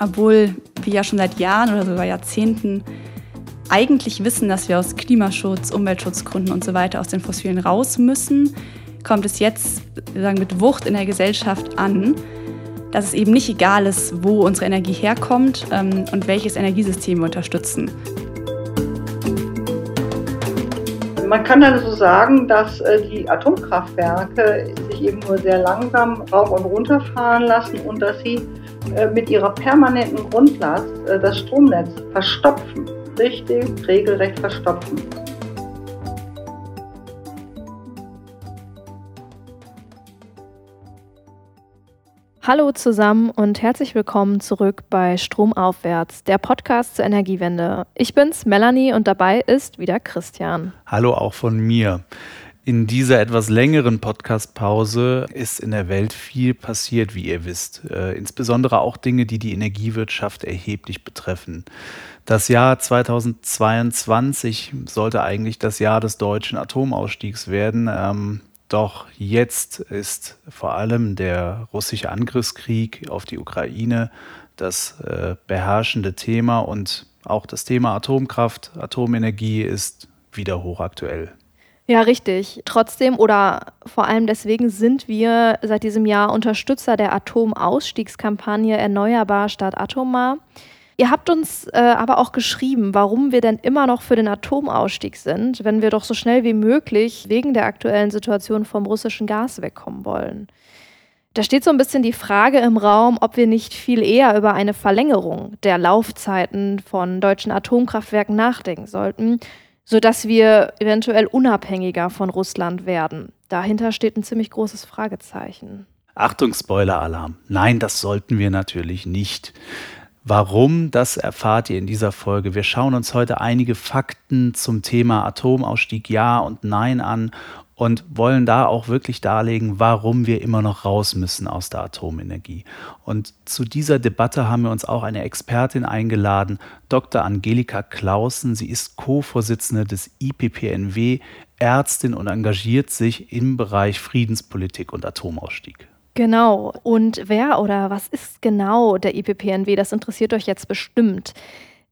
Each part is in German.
obwohl wir ja schon seit Jahren oder sogar Jahrzehnten eigentlich wissen, dass wir aus Klimaschutz, Umweltschutzgründen und so weiter aus den Fossilen raus müssen, kommt es jetzt sagen, mit Wucht in der Gesellschaft an, dass es eben nicht egal ist, wo unsere Energie herkommt ähm, und welches Energiesystem wir unterstützen. Man kann dann so sagen, dass äh, die Atomkraftwerke sich eben nur sehr langsam rauf und runter fahren lassen und dass sie äh, mit ihrer permanenten Grundlast äh, das Stromnetz verstopfen, richtig regelrecht verstopfen. Hallo zusammen und herzlich willkommen zurück bei Stromaufwärts, der Podcast zur Energiewende. Ich bin's, Melanie, und dabei ist wieder Christian. Hallo auch von mir. In dieser etwas längeren Podcast-Pause ist in der Welt viel passiert, wie ihr wisst. Äh, insbesondere auch Dinge, die die Energiewirtschaft erheblich betreffen. Das Jahr 2022 sollte eigentlich das Jahr des deutschen Atomausstiegs werden. Ähm, doch jetzt ist vor allem der russische Angriffskrieg auf die Ukraine das äh, beherrschende Thema und auch das Thema Atomkraft, Atomenergie ist wieder hochaktuell. Ja, richtig. Trotzdem oder vor allem deswegen sind wir seit diesem Jahr Unterstützer der Atomausstiegskampagne Erneuerbar statt Atomar. Ihr habt uns äh, aber auch geschrieben, warum wir denn immer noch für den Atomausstieg sind, wenn wir doch so schnell wie möglich wegen der aktuellen Situation vom russischen Gas wegkommen wollen. Da steht so ein bisschen die Frage im Raum, ob wir nicht viel eher über eine Verlängerung der Laufzeiten von deutschen Atomkraftwerken nachdenken sollten, sodass wir eventuell unabhängiger von Russland werden. Dahinter steht ein ziemlich großes Fragezeichen. Achtung, Spoiler-Alarm. Nein, das sollten wir natürlich nicht. Warum, das erfahrt ihr in dieser Folge. Wir schauen uns heute einige Fakten zum Thema Atomausstieg Ja und Nein an und wollen da auch wirklich darlegen, warum wir immer noch raus müssen aus der Atomenergie. Und zu dieser Debatte haben wir uns auch eine Expertin eingeladen, Dr. Angelika Clausen. Sie ist Co-Vorsitzende des IPPNW, Ärztin und engagiert sich im Bereich Friedenspolitik und Atomausstieg. Genau. Und wer oder was ist genau der IPPNW? Das interessiert euch jetzt bestimmt.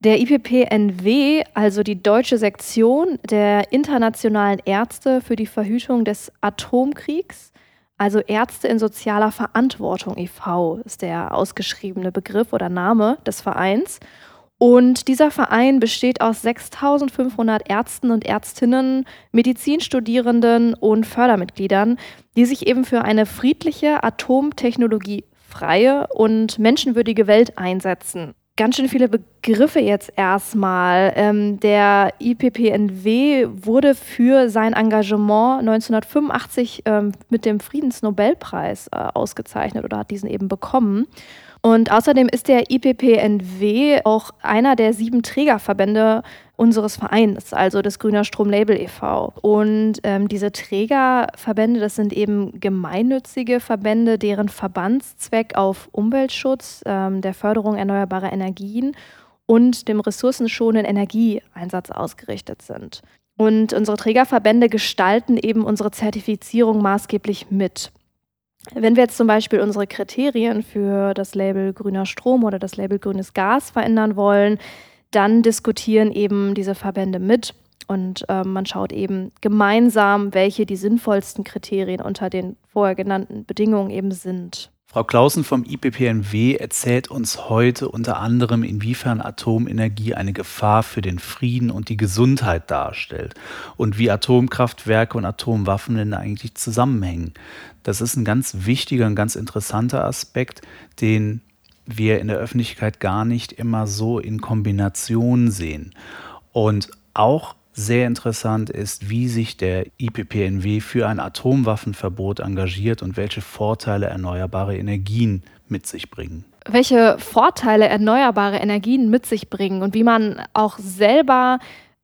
Der IPPNW, also die deutsche Sektion der internationalen Ärzte für die Verhütung des Atomkriegs, also Ärzte in sozialer Verantwortung e.V., ist der ausgeschriebene Begriff oder Name des Vereins. Und dieser Verein besteht aus 6500 Ärzten und Ärztinnen, Medizinstudierenden und Fördermitgliedern, die sich eben für eine friedliche, atomtechnologiefreie und menschenwürdige Welt einsetzen. Ganz schön viele Begriffe jetzt erstmal. Ähm, der IPPNW wurde für sein Engagement 1985 ähm, mit dem Friedensnobelpreis äh, ausgezeichnet oder hat diesen eben bekommen. Und außerdem ist der IPPNW auch einer der sieben Trägerverbände unseres Vereins, also des Grüner Strom Label e.V. Und ähm, diese Trägerverbände, das sind eben gemeinnützige Verbände, deren Verbandszweck auf Umweltschutz, ähm, der Förderung erneuerbarer Energien und dem ressourcenschonenden Energieeinsatz ausgerichtet sind. Und unsere Trägerverbände gestalten eben unsere Zertifizierung maßgeblich mit. Wenn wir jetzt zum Beispiel unsere Kriterien für das Label grüner Strom oder das Label grünes Gas verändern wollen, dann diskutieren eben diese Verbände mit und äh, man schaut eben gemeinsam, welche die sinnvollsten Kriterien unter den vorher genannten Bedingungen eben sind. Frau Clausen vom IPPNW erzählt uns heute unter anderem, inwiefern Atomenergie eine Gefahr für den Frieden und die Gesundheit darstellt und wie Atomkraftwerke und Atomwaffen denn eigentlich zusammenhängen. Das ist ein ganz wichtiger und ganz interessanter Aspekt, den wir in der Öffentlichkeit gar nicht immer so in Kombination sehen. Und auch sehr interessant ist, wie sich der IPPNW für ein Atomwaffenverbot engagiert und welche Vorteile erneuerbare Energien mit sich bringen. Welche Vorteile erneuerbare Energien mit sich bringen und wie man auch selber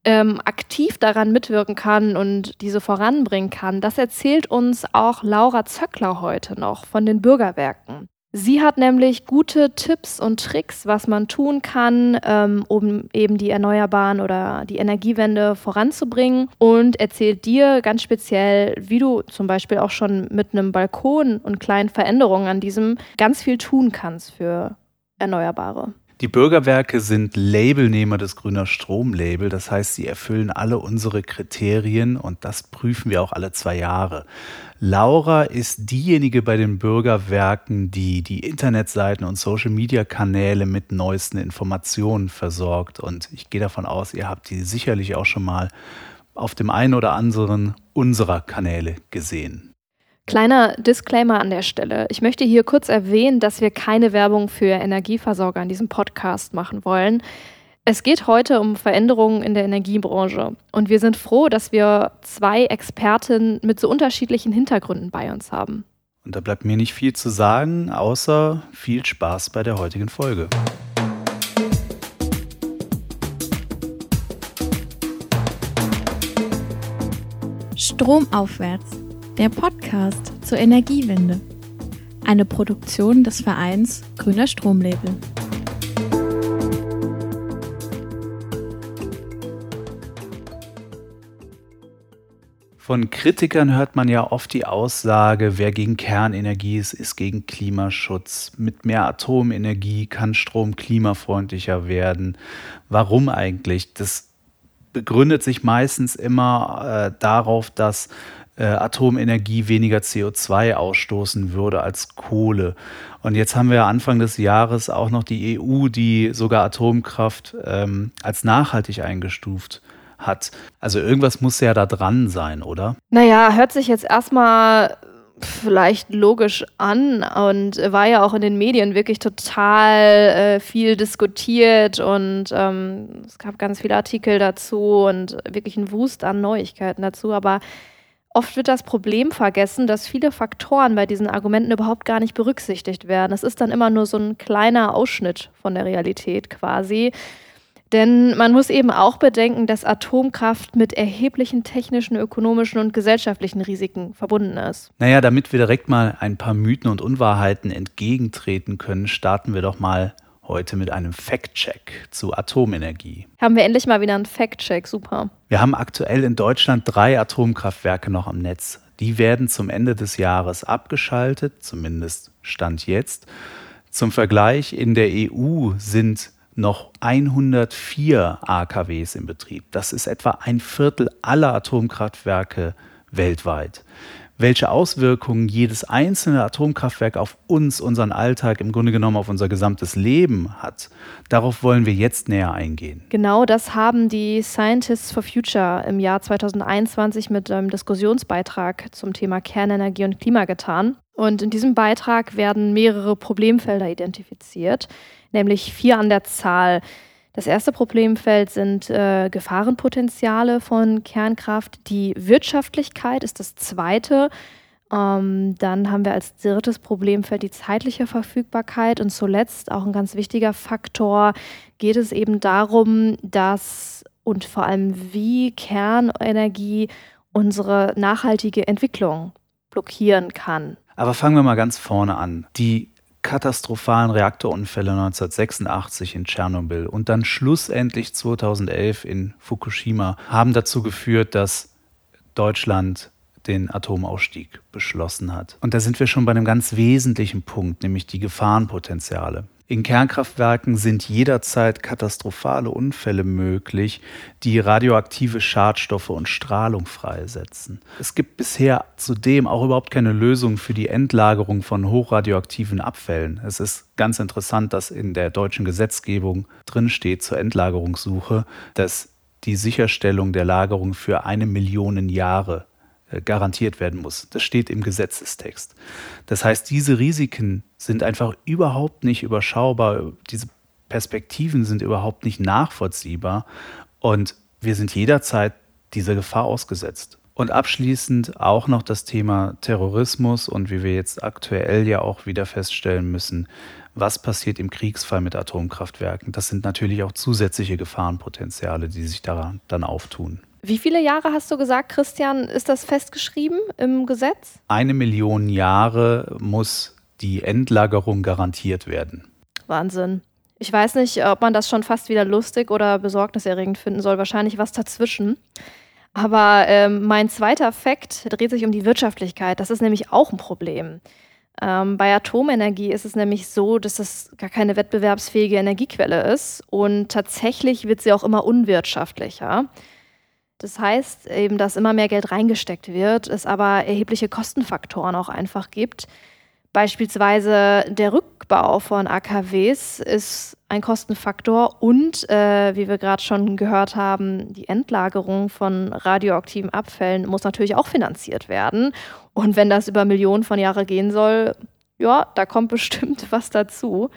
ähm, aktiv daran mitwirken kann und diese voranbringen kann, das erzählt uns auch Laura Zöckler heute noch von den Bürgerwerken. Sie hat nämlich gute Tipps und Tricks, was man tun kann, ähm, um eben die Erneuerbaren oder die Energiewende voranzubringen und erzählt dir ganz speziell, wie du zum Beispiel auch schon mit einem Balkon und kleinen Veränderungen an diesem ganz viel tun kannst für Erneuerbare. Die Bürgerwerke sind Labelnehmer des Grüner Strom-Label. Das heißt, sie erfüllen alle unsere Kriterien und das prüfen wir auch alle zwei Jahre. Laura ist diejenige bei den Bürgerwerken, die die Internetseiten und Social-Media-Kanäle mit neuesten Informationen versorgt. Und ich gehe davon aus, ihr habt die sicherlich auch schon mal auf dem einen oder anderen unserer Kanäle gesehen. Kleiner Disclaimer an der Stelle. Ich möchte hier kurz erwähnen, dass wir keine Werbung für Energieversorger in diesem Podcast machen wollen. Es geht heute um Veränderungen in der Energiebranche. Und wir sind froh, dass wir zwei Expertinnen mit so unterschiedlichen Hintergründen bei uns haben. Und da bleibt mir nicht viel zu sagen, außer viel Spaß bei der heutigen Folge. Stromaufwärts der Podcast zur Energiewende. Eine Produktion des Vereins Grüner Stromlabel. Von Kritikern hört man ja oft die Aussage, wer gegen Kernenergie ist, ist gegen Klimaschutz. Mit mehr Atomenergie kann Strom klimafreundlicher werden. Warum eigentlich? Das begründet sich meistens immer äh, darauf, dass äh, Atomenergie weniger CO2 ausstoßen würde als Kohle. Und jetzt haben wir Anfang des Jahres auch noch die EU, die sogar Atomkraft ähm, als nachhaltig eingestuft hat. Also irgendwas muss ja da dran sein, oder? Naja, hört sich jetzt erstmal vielleicht logisch an und war ja auch in den Medien wirklich total äh, viel diskutiert und ähm, es gab ganz viele Artikel dazu und wirklich ein Wust an Neuigkeiten dazu. Aber Oft wird das Problem vergessen, dass viele Faktoren bei diesen Argumenten überhaupt gar nicht berücksichtigt werden. Es ist dann immer nur so ein kleiner Ausschnitt von der Realität quasi. Denn man muss eben auch bedenken, dass Atomkraft mit erheblichen technischen, ökonomischen und gesellschaftlichen Risiken verbunden ist. Naja, damit wir direkt mal ein paar Mythen und Unwahrheiten entgegentreten können, starten wir doch mal heute mit einem Fact-Check zu Atomenergie. Haben wir endlich mal wieder einen Fact-Check, super. Wir haben aktuell in Deutschland drei Atomkraftwerke noch am Netz. Die werden zum Ende des Jahres abgeschaltet, zumindest Stand jetzt. Zum Vergleich, in der EU sind noch 104 AKWs im Betrieb. Das ist etwa ein Viertel aller Atomkraftwerke weltweit welche Auswirkungen jedes einzelne Atomkraftwerk auf uns, unseren Alltag, im Grunde genommen auf unser gesamtes Leben hat, darauf wollen wir jetzt näher eingehen. Genau das haben die Scientists for Future im Jahr 2021 mit einem Diskussionsbeitrag zum Thema Kernenergie und Klima getan. Und in diesem Beitrag werden mehrere Problemfelder identifiziert, nämlich vier an der Zahl. Das erste Problemfeld sind äh, Gefahrenpotenziale von Kernkraft. Die Wirtschaftlichkeit ist das zweite. Ähm, dann haben wir als drittes Problemfeld die zeitliche Verfügbarkeit. Und zuletzt, auch ein ganz wichtiger Faktor, geht es eben darum, dass und vor allem wie Kernenergie unsere nachhaltige Entwicklung blockieren kann. Aber fangen wir mal ganz vorne an. Die katastrophalen Reaktorunfälle 1986 in Tschernobyl und dann schlussendlich 2011 in Fukushima haben dazu geführt, dass Deutschland den Atomausstieg beschlossen hat. Und da sind wir schon bei einem ganz wesentlichen Punkt, nämlich die Gefahrenpotenziale. In Kernkraftwerken sind jederzeit katastrophale Unfälle möglich, die radioaktive Schadstoffe und Strahlung freisetzen. Es gibt bisher zudem auch überhaupt keine Lösung für die Endlagerung von hochradioaktiven Abfällen. Es ist ganz interessant, dass in der deutschen Gesetzgebung drinsteht zur Endlagerungssuche, dass die Sicherstellung der Lagerung für eine Million Jahre garantiert werden muss. Das steht im Gesetzestext. Das heißt, diese Risiken sind einfach überhaupt nicht überschaubar. Diese Perspektiven sind überhaupt nicht nachvollziehbar. Und wir sind jederzeit dieser Gefahr ausgesetzt. Und abschließend auch noch das Thema Terrorismus und wie wir jetzt aktuell ja auch wieder feststellen müssen, was passiert im Kriegsfall mit Atomkraftwerken. Das sind natürlich auch zusätzliche Gefahrenpotenziale, die sich daran dann auftun. Wie viele Jahre hast du gesagt, Christian, ist das festgeschrieben im Gesetz? Eine Million Jahre muss die Endlagerung garantiert werden. Wahnsinn. Ich weiß nicht, ob man das schon fast wieder lustig oder besorgniserregend finden soll. Wahrscheinlich was dazwischen. Aber ähm, mein zweiter Fakt dreht sich um die Wirtschaftlichkeit. Das ist nämlich auch ein Problem. Ähm, bei Atomenergie ist es nämlich so, dass es gar keine wettbewerbsfähige Energiequelle ist und tatsächlich wird sie auch immer unwirtschaftlicher. Das heißt eben, dass immer mehr Geld reingesteckt wird, es aber erhebliche Kostenfaktoren auch einfach gibt. Beispielsweise der Rückbau von AKWs ist ein Kostenfaktor und, äh, wie wir gerade schon gehört haben, die Endlagerung von radioaktiven Abfällen muss natürlich auch finanziert werden. Und wenn das über Millionen von Jahren gehen soll, ja, da kommt bestimmt was dazu.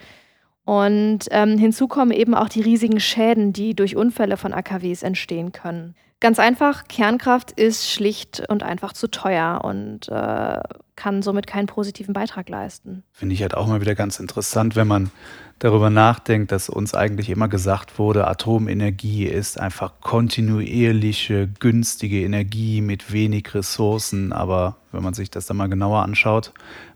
Und ähm, hinzu kommen eben auch die riesigen Schäden, die durch Unfälle von AKWs entstehen können. Ganz einfach, Kernkraft ist schlicht und einfach zu teuer und äh, kann somit keinen positiven Beitrag leisten. Finde ich halt auch mal wieder ganz interessant, wenn man darüber nachdenkt, dass uns eigentlich immer gesagt wurde, Atomenergie ist einfach kontinuierliche, günstige Energie mit wenig Ressourcen. Aber wenn man sich das dann mal genauer anschaut,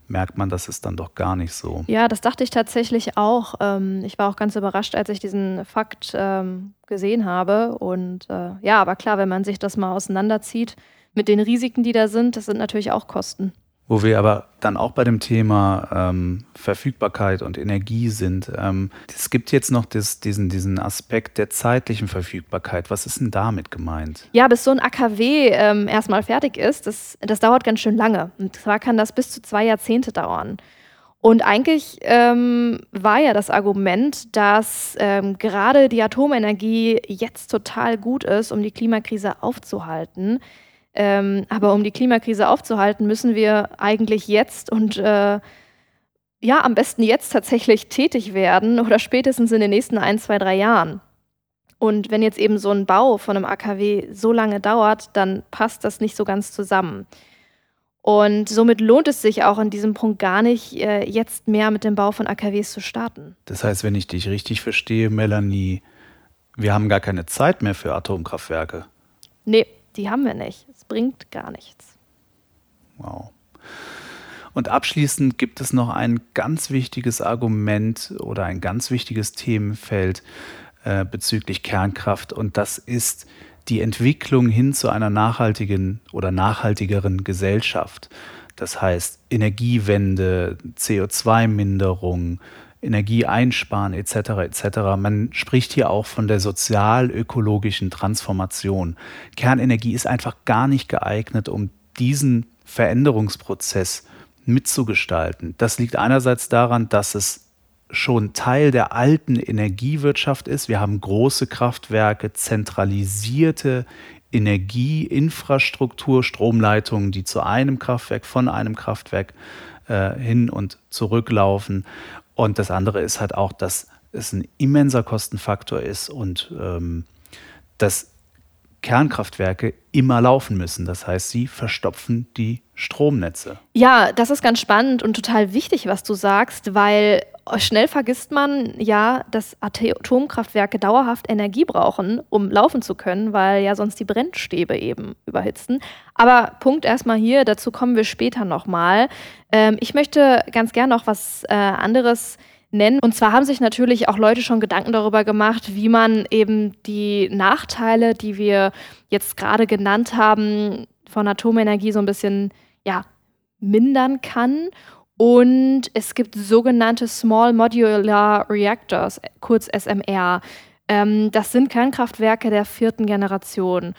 merkt man, das ist dann doch gar nicht so. Ja, das dachte ich tatsächlich auch. Ähm, ich war auch ganz überrascht, als ich diesen Fakt ähm, gesehen habe. Und äh, ja, aber klar, wenn man sich das mal auseinanderzieht mit den Risiken, die da sind, das sind natürlich auch Kosten. Wo wir aber dann auch bei dem Thema ähm, Verfügbarkeit und Energie sind. Ähm, es gibt jetzt noch das, diesen, diesen Aspekt der zeitlichen Verfügbarkeit. Was ist denn damit gemeint? Ja, bis so ein AKW ähm, erstmal fertig ist, das, das dauert ganz schön lange. Und zwar kann das bis zu zwei Jahrzehnte dauern. Und eigentlich ähm, war ja das Argument, dass ähm, gerade die Atomenergie jetzt total gut ist, um die Klimakrise aufzuhalten. Ähm, aber um die Klimakrise aufzuhalten, müssen wir eigentlich jetzt und äh, ja, am besten jetzt tatsächlich tätig werden oder spätestens in den nächsten ein, zwei, drei Jahren. Und wenn jetzt eben so ein Bau von einem AKW so lange dauert, dann passt das nicht so ganz zusammen. Und somit lohnt es sich auch an diesem Punkt gar nicht, äh, jetzt mehr mit dem Bau von AKWs zu starten. Das heißt, wenn ich dich richtig verstehe, Melanie, wir haben gar keine Zeit mehr für Atomkraftwerke. Nee, die haben wir nicht. Bringt gar nichts. Wow. Und abschließend gibt es noch ein ganz wichtiges Argument oder ein ganz wichtiges Themenfeld äh, bezüglich Kernkraft und das ist die Entwicklung hin zu einer nachhaltigen oder nachhaltigeren Gesellschaft. Das heißt Energiewende, CO2-Minderung, Energie einsparen etc. etc. Man spricht hier auch von der sozial-ökologischen Transformation. Kernenergie ist einfach gar nicht geeignet, um diesen Veränderungsprozess mitzugestalten. Das liegt einerseits daran, dass es schon Teil der alten Energiewirtschaft ist. Wir haben große Kraftwerke, zentralisierte Energieinfrastruktur, Stromleitungen, die zu einem Kraftwerk, von einem Kraftwerk äh, hin und zurücklaufen. Und das andere ist halt auch, dass es ein immenser Kostenfaktor ist und ähm, dass Kernkraftwerke immer laufen müssen. Das heißt, sie verstopfen die Stromnetze. Ja, das ist ganz spannend und total wichtig, was du sagst, weil schnell vergisst man ja, dass Atomkraftwerke dauerhaft Energie brauchen, um laufen zu können, weil ja sonst die Brennstäbe eben überhitzen. Aber Punkt erstmal hier, dazu kommen wir später nochmal. Ähm, ich möchte ganz gerne noch was äh, anderes nennen. Und zwar haben sich natürlich auch Leute schon Gedanken darüber gemacht, wie man eben die Nachteile, die wir jetzt gerade genannt haben, von Atomenergie so ein bisschen ja, mindern kann. Und es gibt sogenannte Small Modular Reactors, kurz SMR. Ähm, das sind Kernkraftwerke der vierten Generation.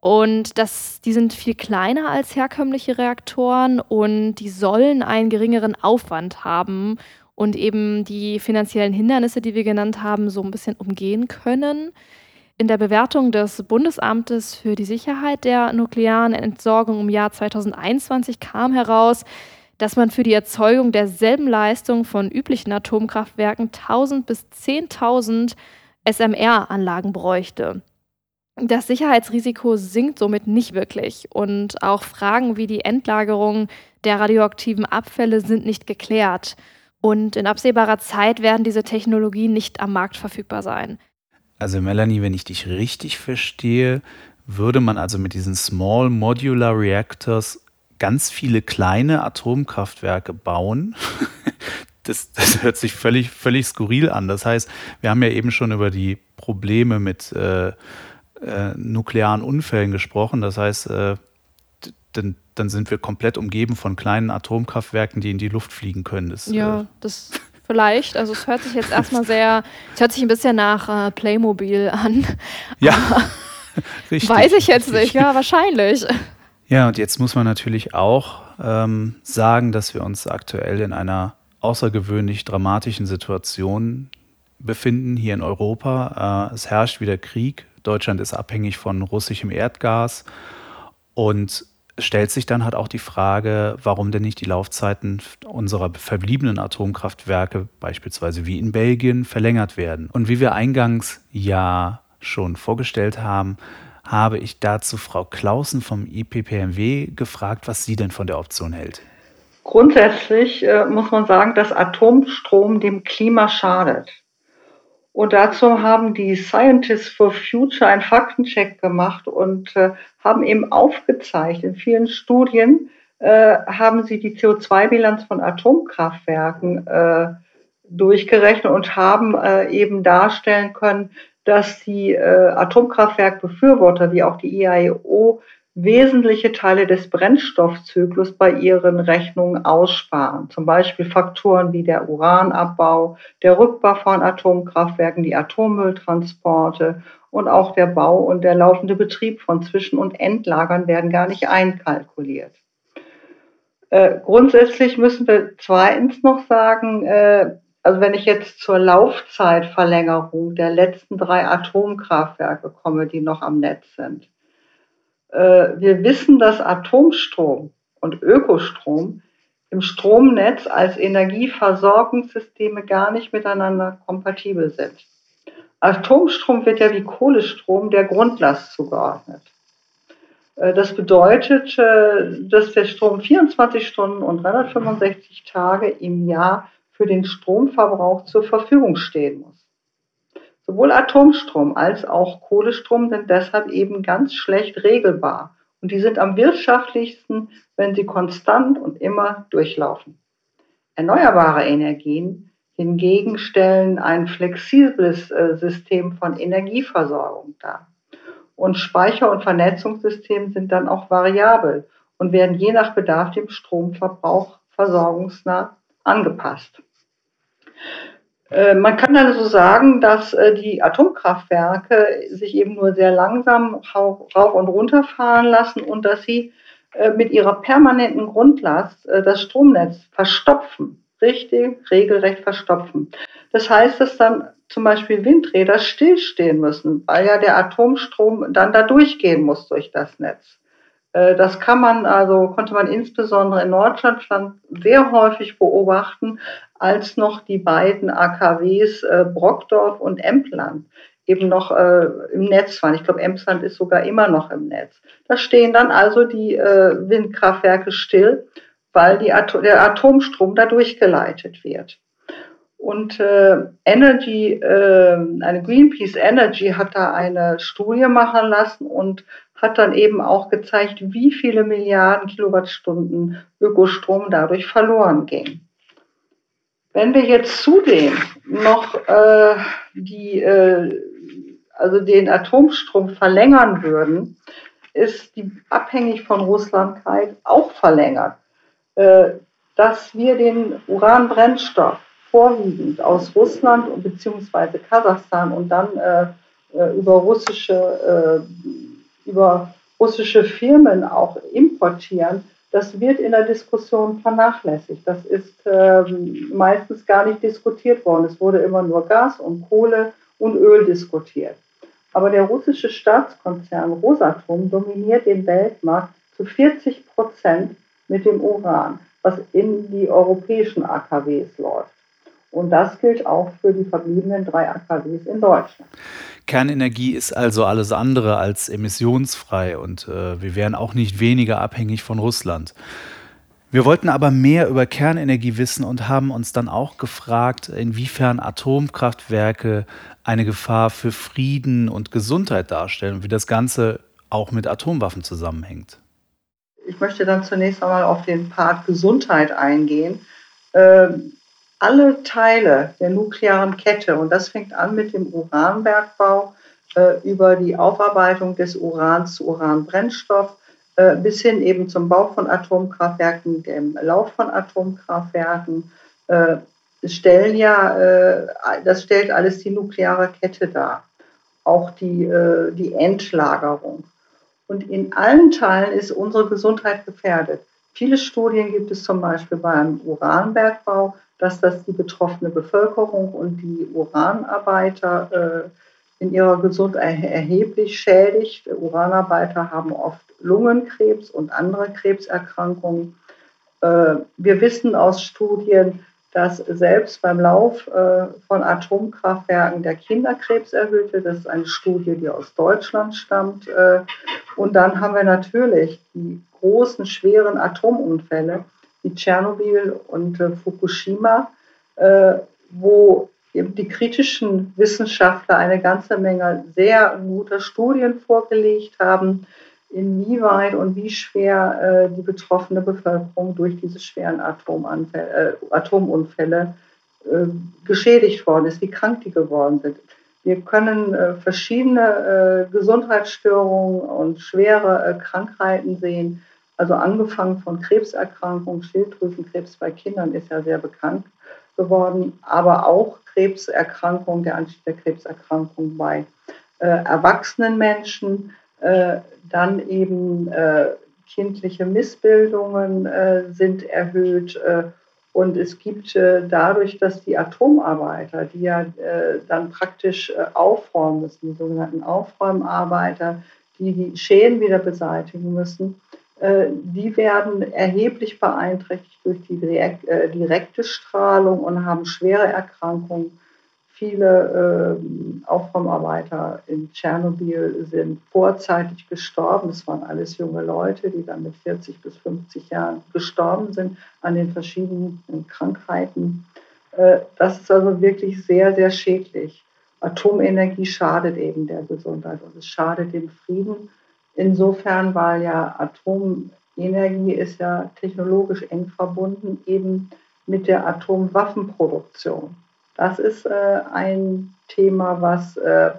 Und das, die sind viel kleiner als herkömmliche Reaktoren und die sollen einen geringeren Aufwand haben und eben die finanziellen Hindernisse, die wir genannt haben, so ein bisschen umgehen können. In der Bewertung des Bundesamtes für die Sicherheit der nuklearen Entsorgung im Jahr 2021 kam heraus, dass man für die Erzeugung derselben Leistung von üblichen Atomkraftwerken 1000 bis 10.000 SMR-Anlagen bräuchte. Das Sicherheitsrisiko sinkt somit nicht wirklich und auch Fragen wie die Endlagerung der radioaktiven Abfälle sind nicht geklärt. Und in absehbarer Zeit werden diese Technologien nicht am Markt verfügbar sein. Also Melanie, wenn ich dich richtig verstehe, würde man also mit diesen Small Modular Reactors ganz viele kleine Atomkraftwerke bauen. Das, das, hört sich völlig, völlig skurril an. Das heißt, wir haben ja eben schon über die Probleme mit äh, äh, nuklearen Unfällen gesprochen. Das heißt, äh, dann dann sind wir komplett umgeben von kleinen Atomkraftwerken, die in die Luft fliegen können. Das, ja, äh, das vielleicht. Also es hört sich jetzt erstmal sehr, es hört sich ein bisschen nach äh, Playmobil an. Ja. richtig. Weiß ich jetzt richtig. nicht, ja, wahrscheinlich. Ja, und jetzt muss man natürlich auch ähm, sagen, dass wir uns aktuell in einer außergewöhnlich dramatischen Situation befinden hier in Europa. Äh, es herrscht wieder Krieg. Deutschland ist abhängig von russischem Erdgas. Und stellt sich dann halt auch die Frage, warum denn nicht die Laufzeiten unserer verbliebenen Atomkraftwerke, beispielsweise wie in Belgien, verlängert werden. Und wie wir eingangs ja schon vorgestellt haben, habe ich dazu Frau Clausen vom IPPMW gefragt, was sie denn von der Option hält. Grundsätzlich äh, muss man sagen, dass Atomstrom dem Klima schadet. Und dazu haben die Scientists for Future einen Faktencheck gemacht und äh, haben eben aufgezeigt, in vielen Studien äh, haben sie die CO2-Bilanz von Atomkraftwerken äh, durchgerechnet und haben äh, eben darstellen können, dass die äh, Atomkraftwerkbefürworter wie auch die IAEO wesentliche Teile des Brennstoffzyklus bei ihren Rechnungen aussparen. Zum Beispiel Faktoren wie der Uranabbau, der Rückbau von Atomkraftwerken, die Atommülltransporte und auch der Bau und der laufende Betrieb von Zwischen- und Endlagern werden gar nicht einkalkuliert. Äh, grundsätzlich müssen wir zweitens noch sagen, äh, also wenn ich jetzt zur Laufzeitverlängerung der letzten drei Atomkraftwerke komme, die noch am Netz sind, äh, wir wissen, dass Atomstrom und Ökostrom im Stromnetz als Energieversorgungssysteme gar nicht miteinander kompatibel sind. Atomstrom wird ja wie Kohlestrom der Grundlast zugeordnet. Äh, das bedeutet, äh, dass der Strom 24 Stunden und 365 Tage im Jahr für den Stromverbrauch zur Verfügung stehen muss. Sowohl Atomstrom als auch Kohlestrom sind deshalb eben ganz schlecht regelbar und die sind am wirtschaftlichsten, wenn sie konstant und immer durchlaufen. Erneuerbare Energien hingegen stellen ein flexibles äh, System von Energieversorgung dar. Und Speicher- und Vernetzungssysteme sind dann auch variabel und werden je nach Bedarf dem Stromverbrauch versorgungsnah angepasst. Äh, man kann dann so sagen, dass äh, die Atomkraftwerke sich eben nur sehr langsam rauf und runter fahren lassen und dass sie äh, mit ihrer permanenten Grundlast das Stromnetz verstopfen, richtig, regelrecht verstopfen. Das heißt, dass dann zum Beispiel Windräder stillstehen müssen, weil ja der Atomstrom dann da durchgehen muss durch das Netz. Das kann man, also konnte man insbesondere in Norddeutschland sehr häufig beobachten, als noch die beiden AKWs äh, Brockdorf und Empland eben noch äh, im Netz waren. Ich glaube, Emsland ist sogar immer noch im Netz. Da stehen dann also die äh, Windkraftwerke still, weil Atom der Atomstrom da durchgeleitet wird. Und äh, Energy, äh, eine Greenpeace Energy hat da eine Studie machen lassen und hat dann eben auch gezeigt, wie viele Milliarden Kilowattstunden Ökostrom dadurch verloren ging. Wenn wir jetzt zudem noch äh, die, äh, also den Atomstrom verlängern würden, ist die abhängig von Russlandkeit auch verlängert. Äh, dass wir den Uranbrennstoff vorwiegend aus Russland beziehungsweise Kasachstan und dann äh, äh, über russische äh, über russische Firmen auch importieren, das wird in der Diskussion vernachlässigt. Das ist ähm, meistens gar nicht diskutiert worden. Es wurde immer nur Gas und Kohle und Öl diskutiert. Aber der russische Staatskonzern Rosatom dominiert den Weltmarkt zu 40 Prozent mit dem Uran, was in die europäischen AKWs läuft. Und das gilt auch für die verbliebenen drei AKWs in Deutschland. Kernenergie ist also alles andere als emissionsfrei und äh, wir wären auch nicht weniger abhängig von Russland. Wir wollten aber mehr über Kernenergie wissen und haben uns dann auch gefragt, inwiefern Atomkraftwerke eine Gefahr für Frieden und Gesundheit darstellen und wie das Ganze auch mit Atomwaffen zusammenhängt. Ich möchte dann zunächst einmal auf den Part Gesundheit eingehen. Ähm, alle Teile der nuklearen Kette, und das fängt an mit dem Uranbergbau, äh, über die Aufarbeitung des Urans zu Uranbrennstoff, äh, bis hin eben zum Bau von Atomkraftwerken, dem Lauf von Atomkraftwerken, äh, stellen ja, äh, das stellt alles die nukleare Kette dar, auch die, äh, die Endlagerung. Und in allen Teilen ist unsere Gesundheit gefährdet. Viele Studien gibt es zum Beispiel beim Uranbergbau, dass das die betroffene Bevölkerung und die Uranarbeiter äh, in ihrer Gesundheit erheblich schädigt. Uranarbeiter haben oft Lungenkrebs und andere Krebserkrankungen. Äh, wir wissen aus Studien, dass selbst beim Lauf äh, von Atomkraftwerken der Kinderkrebs erhöht wird. Das ist eine Studie, die aus Deutschland stammt. Und dann haben wir natürlich die großen, schweren Atomunfälle wie Tschernobyl und Fukushima, wo die kritischen Wissenschaftler eine ganze Menge sehr guter Studien vorgelegt haben, inwieweit und wie schwer äh, die betroffene Bevölkerung durch diese schweren Atomunfälle, äh, Atomunfälle äh, geschädigt worden ist, wie krank die geworden sind. Wir können äh, verschiedene äh, Gesundheitsstörungen und schwere äh, Krankheiten sehen. Also angefangen von Krebserkrankungen, Schilddrüsenkrebs bei Kindern ist ja sehr bekannt geworden, aber auch Krebserkrankungen, der Anstieg der Krebserkrankung bei erwachsenen Menschen äh, dann eben äh, kindliche Missbildungen äh, sind erhöht. und es gibt dadurch, dass die Atomarbeiter, die ja dann praktisch aufräumen müssen, die sogenannten Aufräumarbeiter, die die Schäden wieder beseitigen müssen, die werden erheblich beeinträchtigt durch die direkte Strahlung und haben schwere Erkrankungen Viele äh, Aufräumarbeiter in Tschernobyl sind vorzeitig gestorben. Es waren alles junge Leute, die dann mit 40 bis 50 Jahren gestorben sind an den verschiedenen Krankheiten. Äh, das ist also wirklich sehr, sehr schädlich. Atomenergie schadet eben der Gesundheit und es schadet dem Frieden. Insofern, weil ja Atomenergie ist ja technologisch eng verbunden eben mit der Atomwaffenproduktion. Das ist äh, ein Thema, was äh,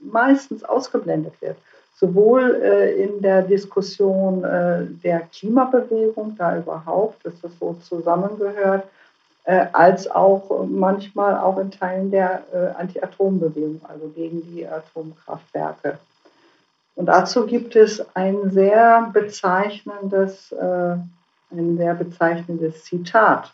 meistens ausgeblendet wird. Sowohl äh, in der Diskussion äh, der Klimabewegung, da überhaupt, dass das so zusammengehört, äh, als auch manchmal auch in Teilen der äh, Anti-Atom-Bewegung, also gegen die Atomkraftwerke. Und dazu gibt es ein sehr bezeichnendes, ein sehr bezeichnendes Zitat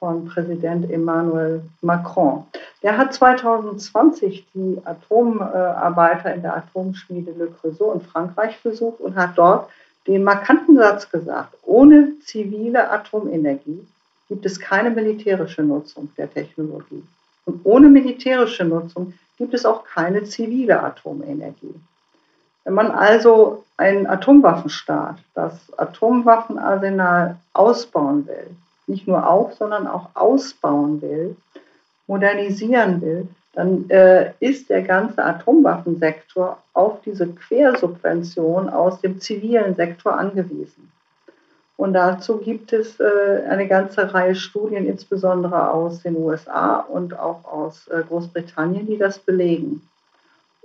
von Präsident Emmanuel Macron. Der hat 2020 die Atomarbeiter in der Atomschmiede Le Creusot in Frankreich besucht und hat dort den markanten Satz gesagt, ohne zivile Atomenergie gibt es keine militärische Nutzung der Technologie. Und ohne militärische Nutzung gibt es auch keine zivile Atomenergie. Wenn man also einen Atomwaffenstaat, das Atomwaffenarsenal ausbauen will, nicht nur auf, sondern auch ausbauen will, modernisieren will, dann äh, ist der ganze Atomwaffensektor auf diese Quersubvention aus dem zivilen Sektor angewiesen. Und dazu gibt es äh, eine ganze Reihe Studien, insbesondere aus den USA und auch aus äh, Großbritannien, die das belegen.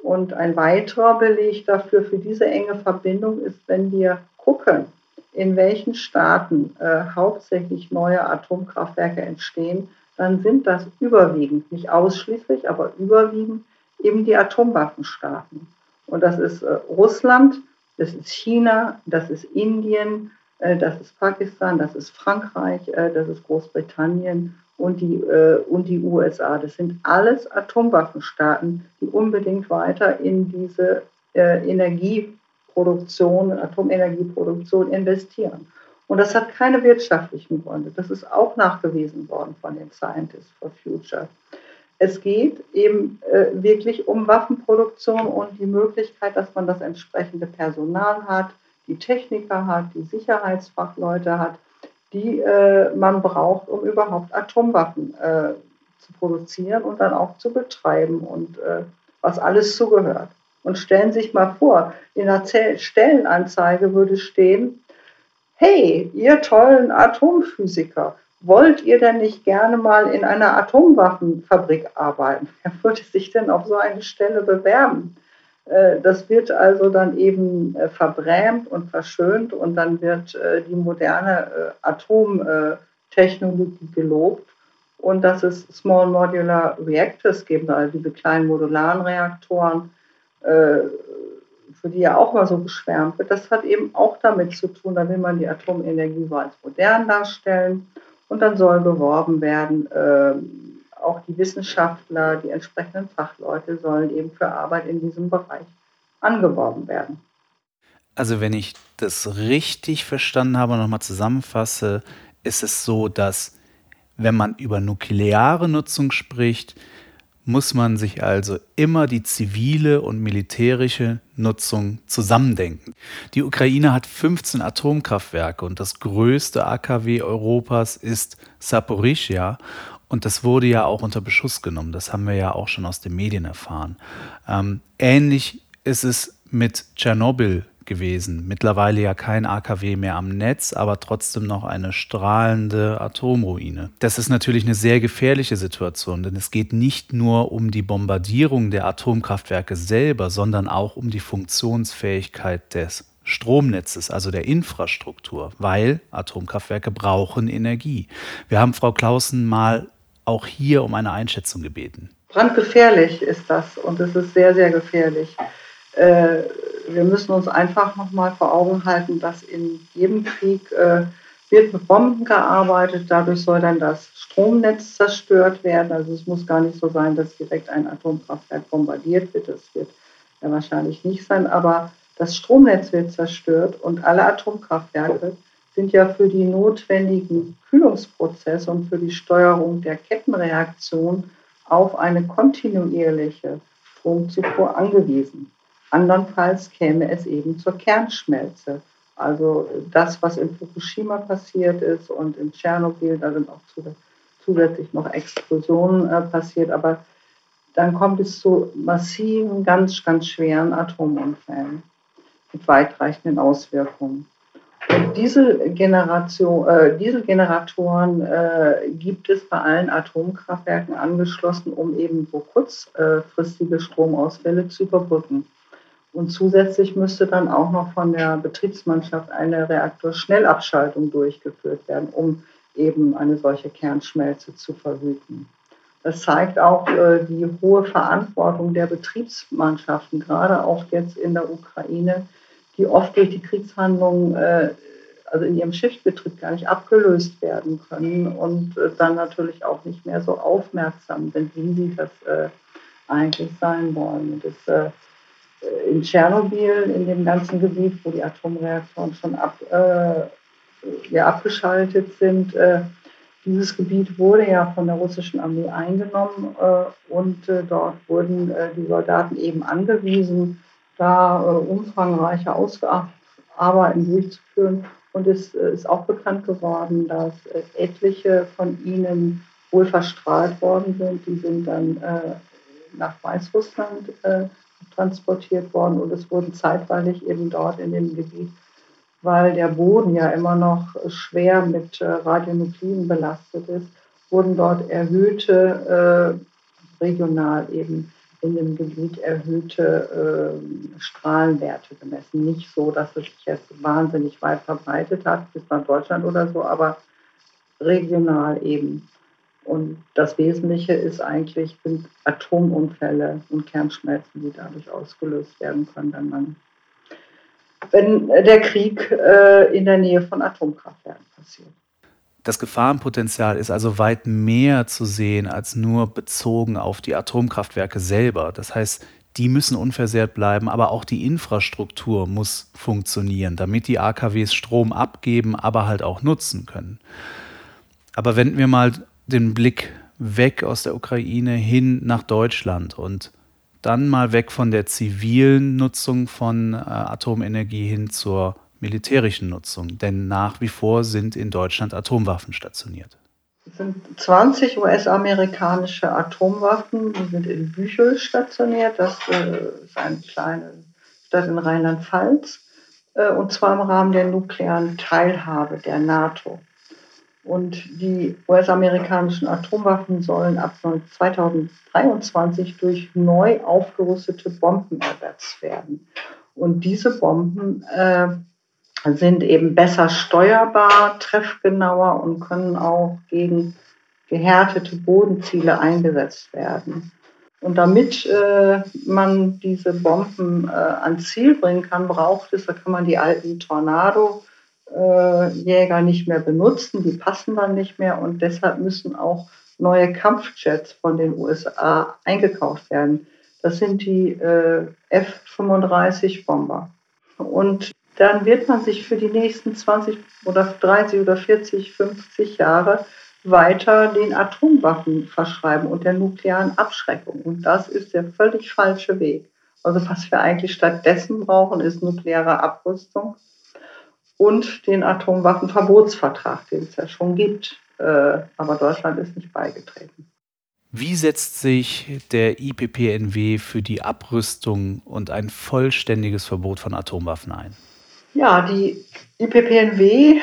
Und ein weiterer Beleg dafür, für diese enge Verbindung, ist, wenn wir gucken, in welchen Staaten äh, hauptsächlich neue Atomkraftwerke entstehen, dann sind das überwiegend, nicht ausschließlich, aber überwiegend eben die Atomwaffenstaaten. Und das ist äh, Russland, das ist China, das ist Indien, äh, das ist Pakistan, das ist Frankreich, äh, das ist Großbritannien und die, äh, und die USA. Das sind alles Atomwaffenstaaten, die unbedingt weiter in diese äh, Energie Produktion, Atomenergieproduktion investieren. Und das hat keine wirtschaftlichen Gründe. Das ist auch nachgewiesen worden von den Scientists for Future. Es geht eben äh, wirklich um Waffenproduktion und die Möglichkeit, dass man das entsprechende Personal hat, die Techniker hat, die Sicherheitsfachleute hat, die äh, man braucht, um überhaupt Atomwaffen äh, zu produzieren und dann auch zu betreiben und äh, was alles zugehört. Und stellen Sie sich mal vor, in der Stellenanzeige würde stehen, hey, ihr tollen Atomphysiker, wollt ihr denn nicht gerne mal in einer Atomwaffenfabrik arbeiten? Wer würde sich denn auf so eine Stelle bewerben? Äh, das wird also dann eben äh, verbrämt und verschönt und dann wird äh, die moderne Atomtechnologie gelobt und dass es Small Modular Reactors gibt, also diese kleinen modularen Reaktoren, für die ja auch mal so geschwärmt wird. Das hat eben auch damit zu tun, da will man die Atomenergie so als modern darstellen und dann soll beworben werden, auch die Wissenschaftler, die entsprechenden Fachleute sollen eben für Arbeit in diesem Bereich angeworben werden. Also wenn ich das richtig verstanden habe und nochmal zusammenfasse, ist es so, dass wenn man über nukleare Nutzung spricht, muss man sich also immer die zivile und militärische Nutzung zusammendenken. Die Ukraine hat 15 Atomkraftwerke und das größte AKW Europas ist Saporischia und das wurde ja auch unter Beschuss genommen. Das haben wir ja auch schon aus den Medien erfahren. Ähm, ähnlich ist es mit Tschernobyl gewesen. Mittlerweile ja kein AKW mehr am Netz, aber trotzdem noch eine strahlende Atomruine. Das ist natürlich eine sehr gefährliche Situation, denn es geht nicht nur um die Bombardierung der Atomkraftwerke selber, sondern auch um die Funktionsfähigkeit des Stromnetzes, also der Infrastruktur, weil Atomkraftwerke brauchen Energie. Wir haben Frau Clausen mal auch hier um eine Einschätzung gebeten. Brandgefährlich ist das und es ist sehr, sehr gefährlich. Äh, wir müssen uns einfach nochmal vor Augen halten, dass in jedem Krieg äh, wird mit Bomben gearbeitet. Dadurch soll dann das Stromnetz zerstört werden. Also es muss gar nicht so sein, dass direkt ein Atomkraftwerk bombardiert wird. Das wird ja wahrscheinlich nicht sein. Aber das Stromnetz wird zerstört und alle Atomkraftwerke sind ja für die notwendigen Kühlungsprozesse und für die Steuerung der Kettenreaktion auf eine kontinuierliche Stromzufuhr angewiesen. Andernfalls käme es eben zur Kernschmelze. Also das, was in Fukushima passiert ist und in Tschernobyl, da sind auch zusätzlich noch Explosionen äh, passiert, aber dann kommt es zu massiven, ganz, ganz schweren Atomunfällen mit weitreichenden Auswirkungen. Dieselgeneration, äh, Dieselgeneratoren äh, gibt es bei allen Atomkraftwerken angeschlossen, um eben so kurzfristige Stromausfälle zu überbrücken. Und zusätzlich müsste dann auch noch von der Betriebsmannschaft eine Reaktorschnellabschaltung durchgeführt werden, um eben eine solche Kernschmelze zu verhüten. Das zeigt auch äh, die hohe Verantwortung der Betriebsmannschaften, gerade auch jetzt in der Ukraine, die oft durch die Kriegshandlungen, äh, also in ihrem Schichtbetrieb gar nicht abgelöst werden können und äh, dann natürlich auch nicht mehr so aufmerksam sind, wie sie das äh, eigentlich sein wollen. Das, äh, in Tschernobyl, in dem ganzen Gebiet, wo die Atomreaktoren schon ab, äh, ja, abgeschaltet sind, äh, dieses Gebiet wurde ja von der russischen Armee eingenommen und dort wurden die Soldaten eben angewiesen, da äh, umfangreiche Ausarbeiten durchzuführen. Und es äh, ist auch bekannt geworden, dass äh, etliche von ihnen wohl verstrahlt worden sind. Die sind dann nach Weißrussland transportiert worden und es wurden zeitweilig eben dort in dem Gebiet, weil der Boden ja immer noch schwer mit Radionukliden belastet ist, wurden dort erhöhte regional eben in dem Gebiet erhöhte äh, Strahlenwerte gemessen. Nicht so, dass es sich jetzt wahnsinnig weit verbreitet hat, bis nach Deutschland oder so, aber regional eben. Und das Wesentliche ist eigentlich sind Atomunfälle und Kernschmelzen, die dadurch ausgelöst werden können, wenn man wenn der Krieg äh, in der Nähe von Atomkraftwerken passiert. Das Gefahrenpotenzial ist also weit mehr zu sehen als nur bezogen auf die Atomkraftwerke selber. Das heißt, die müssen unversehrt bleiben, aber auch die Infrastruktur muss funktionieren, damit die AKWs Strom abgeben, aber halt auch nutzen können. Aber wenden wir mal den Blick weg aus der Ukraine hin nach Deutschland und dann mal weg von der zivilen Nutzung von äh, Atomenergie hin zur militärischen Nutzung, denn nach wie vor sind in Deutschland Atomwaffen stationiert. Es sind 20 US-amerikanische Atomwaffen, die sind in Büchel stationiert. Das äh, ist eine kleine Stadt in Rheinland-Pfalz, äh, und zwar im Rahmen der nuklearen Teilhabe der NATO. Und die US-amerikanischen Atomwaffen sollen ab 2023 durch neu aufgerüstete Bomben ersetzt werden. Und diese Bomben äh, sind eben besser steuerbar, treffgenauer und können auch gegen gehärtete Bodenziele eingesetzt werden. Und damit äh, man diese Bomben äh, ans Ziel bringen kann, braucht es, da kann man die alten Tornado-Jäger äh, nicht mehr benutzen, die passen dann nicht mehr und deshalb müssen auch neue Kampfjets von den USA eingekauft werden. Das sind die äh, F-35 Bomber. Und dann wird man sich für die nächsten 20 oder 30 oder 40, 50 Jahre weiter den Atomwaffen verschreiben und der nuklearen Abschreckung. Und das ist der völlig falsche Weg. Also was wir eigentlich stattdessen brauchen, ist nukleare Abrüstung und den Atomwaffenverbotsvertrag, den es ja schon gibt. Äh, aber Deutschland ist nicht beigetreten. Wie setzt sich der IPPNW für die Abrüstung und ein vollständiges Verbot von Atomwaffen ein? Ja, die IPPNW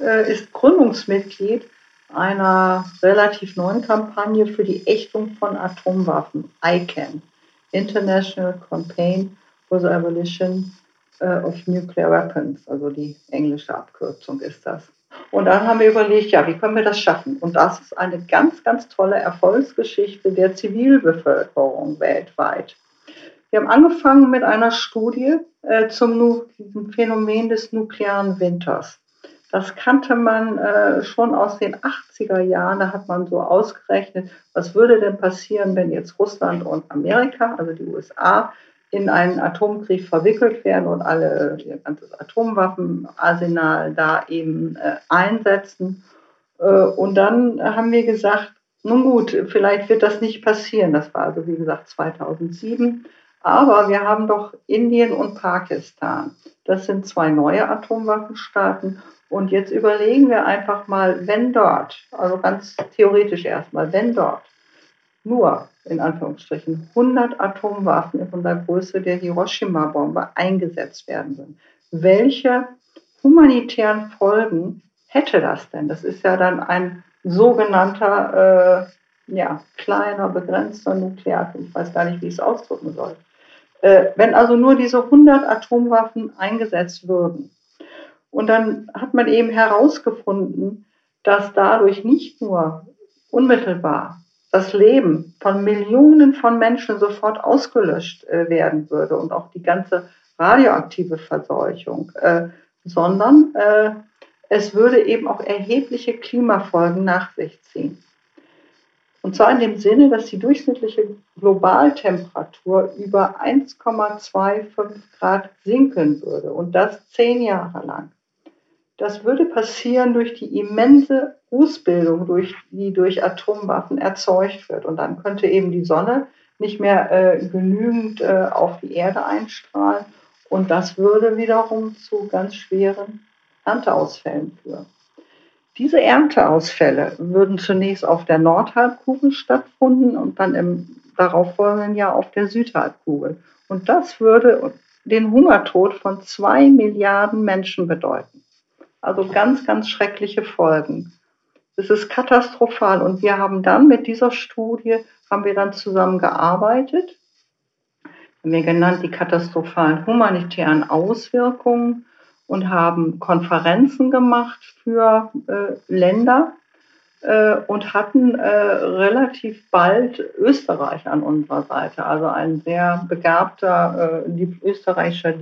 äh, ist Gründungsmitglied einer relativ neuen Kampagne für die Ächtung von Atomwaffen, ICAN, International Campaign for the Abolition uh, of Nuclear Weapons, also die englische Abkürzung ist das. Und dann haben wir überlegt, ja, wie können wir das schaffen? Und das ist eine ganz, ganz tolle Erfolgsgeschichte der Zivilbevölkerung weltweit. Wir haben angefangen mit einer Studie äh, zum Phänomen des nuklearen Winters. Das kannte man äh, schon aus den 80er Jahren. Da hat man so ausgerechnet, was würde denn passieren, wenn jetzt Russland und Amerika, also die USA, in einen Atomkrieg verwickelt werden und alle ihr ganzes Atomwaffenarsenal da eben äh, einsetzen. Äh, und dann haben wir gesagt, nun gut, vielleicht wird das nicht passieren. Das war also, wie gesagt, 2007. Aber wir haben doch Indien und Pakistan. Das sind zwei neue Atomwaffenstaaten. Und jetzt überlegen wir einfach mal, wenn dort, also ganz theoretisch erstmal, wenn dort nur in Anführungsstrichen 100 Atomwaffen von der Größe der Hiroshima-Bombe eingesetzt werden würden, welche humanitären Folgen hätte das denn? Das ist ja dann ein sogenannter, äh, ja, kleiner, begrenzter Nuklearkrieg. Ich weiß gar nicht, wie ich es ausdrücken soll. Äh, wenn also nur diese 100 Atomwaffen eingesetzt würden, und dann hat man eben herausgefunden, dass dadurch nicht nur unmittelbar das Leben von Millionen von Menschen sofort ausgelöscht äh, werden würde und auch die ganze radioaktive Verseuchung, äh, sondern es würde eben auch erhebliche Klimafolgen nach sich ziehen. Und zwar in dem Sinne, dass die durchschnittliche Globaltemperatur über 1,25 Grad sinken würde und das zehn Jahre lang. Das würde passieren durch die immense Rußbildung, durch, die durch Atomwaffen erzeugt wird. Und dann könnte eben die Sonne nicht mehr äh, genügend äh, auf die Erde einstrahlen. Und das würde wiederum zu ganz schweren Ernteausfällen führen. Diese Ernteausfälle würden zunächst auf der Nordhalbkugel stattfinden und dann im darauffolgenden Jahr auf der Südhalbkugel. Und das würde den Hungertod von zwei Milliarden Menschen bedeuten. Also ganz, ganz schreckliche Folgen. Es ist katastrophal. Und wir haben dann mit dieser Studie, haben wir dann zusammen gearbeitet. Haben wir genannt die katastrophalen humanitären Auswirkungen und haben Konferenzen gemacht für äh, Länder äh, und hatten äh, relativ bald Österreich an unserer Seite. Also ein sehr begabter äh, österreichischer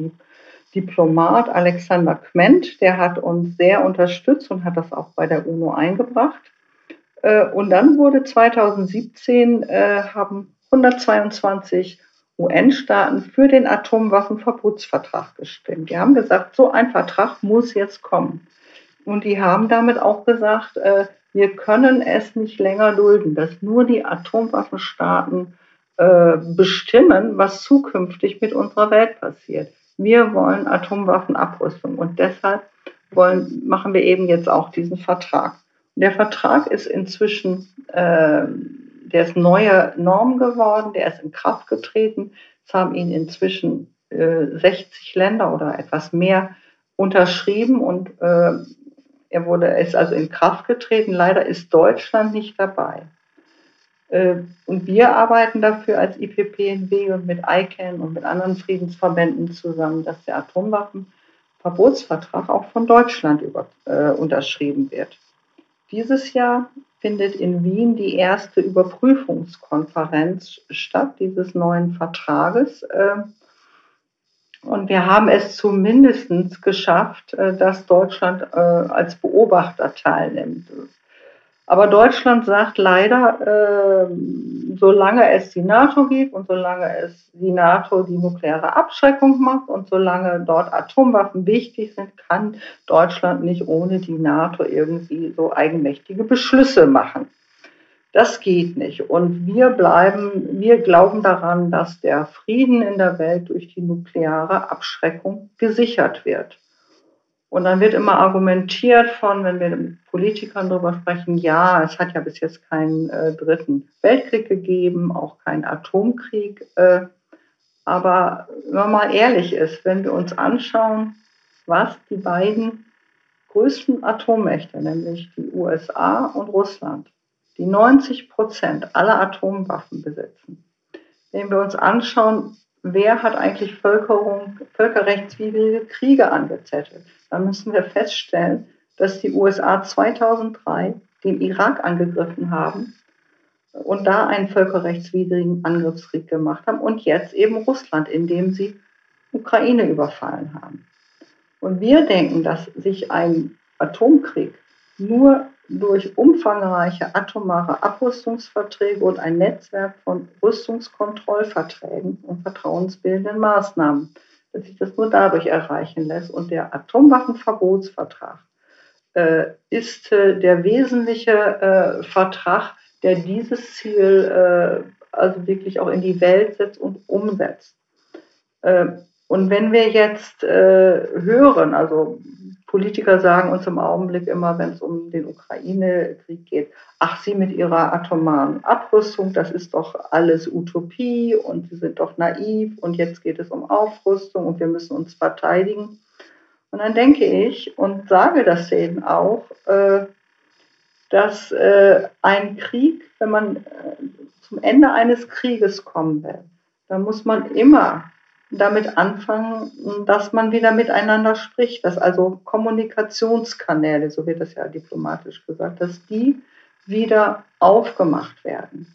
Diplomat Alexander Quent, der hat uns sehr unterstützt und hat das auch bei der UNO eingebracht. Äh, und dann wurde 2017 äh, haben 122 UN-Staaten für den Atomwaffenverbotsvertrag gestimmt. Die haben gesagt, so ein Vertrag muss jetzt kommen. Und die haben damit auch gesagt, äh, wir können es nicht länger dulden, dass nur die Atomwaffenstaaten bestimmen, was zukünftig mit unserer Welt passiert. Wir wollen Atomwaffenabrüstung und deshalb wollen, machen wir eben jetzt auch diesen Vertrag. Der Vertrag ist inzwischen, äh, der ist neue Norm geworden, der ist in Kraft getreten. Es haben ihn inzwischen äh, 60 Länder oder etwas mehr unterschrieben und äh, Er wurde, ist also in Kraft getreten. Leider ist Deutschland nicht dabei. Äh, und wir arbeiten dafür als IPPNW und mit ICANN und mit anderen Friedensverbänden zusammen, dass der Atomwaffenverbotsvertrag auch von Deutschland über, äh, unterschrieben wird. Dieses Jahr findet in Wien die erste Überprüfungskonferenz statt dieses neuen Vertrages. Äh, und wir haben es zumindest geschafft, äh, dass Deutschland äh, als Beobachter teilnimmt. Aber Deutschland sagt leider, äh, solange es die NATO gibt und solange es die NATO die nukleare Abschreckung macht und solange dort Atomwaffen wichtig sind, kann Deutschland nicht ohne die NATO irgendwie so eigenmächtige Beschlüsse machen. Das geht nicht. Und wir bleiben, wir glauben daran, dass der Frieden in der Welt durch die nukleare Abschreckung gesichert wird. Und dann wird immer argumentiert von, wenn wir mit Politikern darüber sprechen, ja, es hat ja bis jetzt keinen äh, dritten Weltkrieg gegeben, auch keinen Atomkrieg. Äh, aber wenn man mal ehrlich ist, wenn wir uns anschauen, was die beiden größten Atommächte, nämlich die USA und Russland, die 90 Prozent aller Atomwaffen besitzen, wenn wir uns anschauen, wer hat eigentlich Völkerung, völkerrechtswidrige Kriege angezettelt, dann müssen wir feststellen, dass die USA 2003 den Irak angegriffen haben und da einen völkerrechtswidrigen Angriffskrieg gemacht haben und jetzt eben Russland, indem sie Ukraine überfallen haben. Und wir denken, dass sich ein Atomkrieg nur durch umfangreiche atomare Abrüstungsverträge und ein Netzwerk von Rüstungskontrollverträgen und vertrauensbildenden Maßnahmen, dass sich das nur dadurch erreichen lässt. Und der Atomwaffenverbotsvertrag äh, ist äh, der wesentliche äh, Vertrag, der dieses Ziel äh, also wirklich auch in die Welt setzt und umsetzt. Und wenn wir jetzt äh, hören, also Politiker sagen uns im Augenblick immer, wenn es um den Ukraine-Krieg geht, ach, Sie mit Ihrer atomaren Abrüstung, das ist doch alles Utopie und Sie sind doch naiv und jetzt geht es um Aufrüstung und wir müssen uns verteidigen. Und dann denke ich und sage das denen auch, äh, dass äh, ein Krieg, wenn man äh, zum Ende eines Krieges kommen will, dann muss man immer damit anfangen, dass man wieder miteinander spricht, dass also Kommunikationskanäle, so wird das ja diplomatisch gesagt, dass die wieder aufgemacht werden.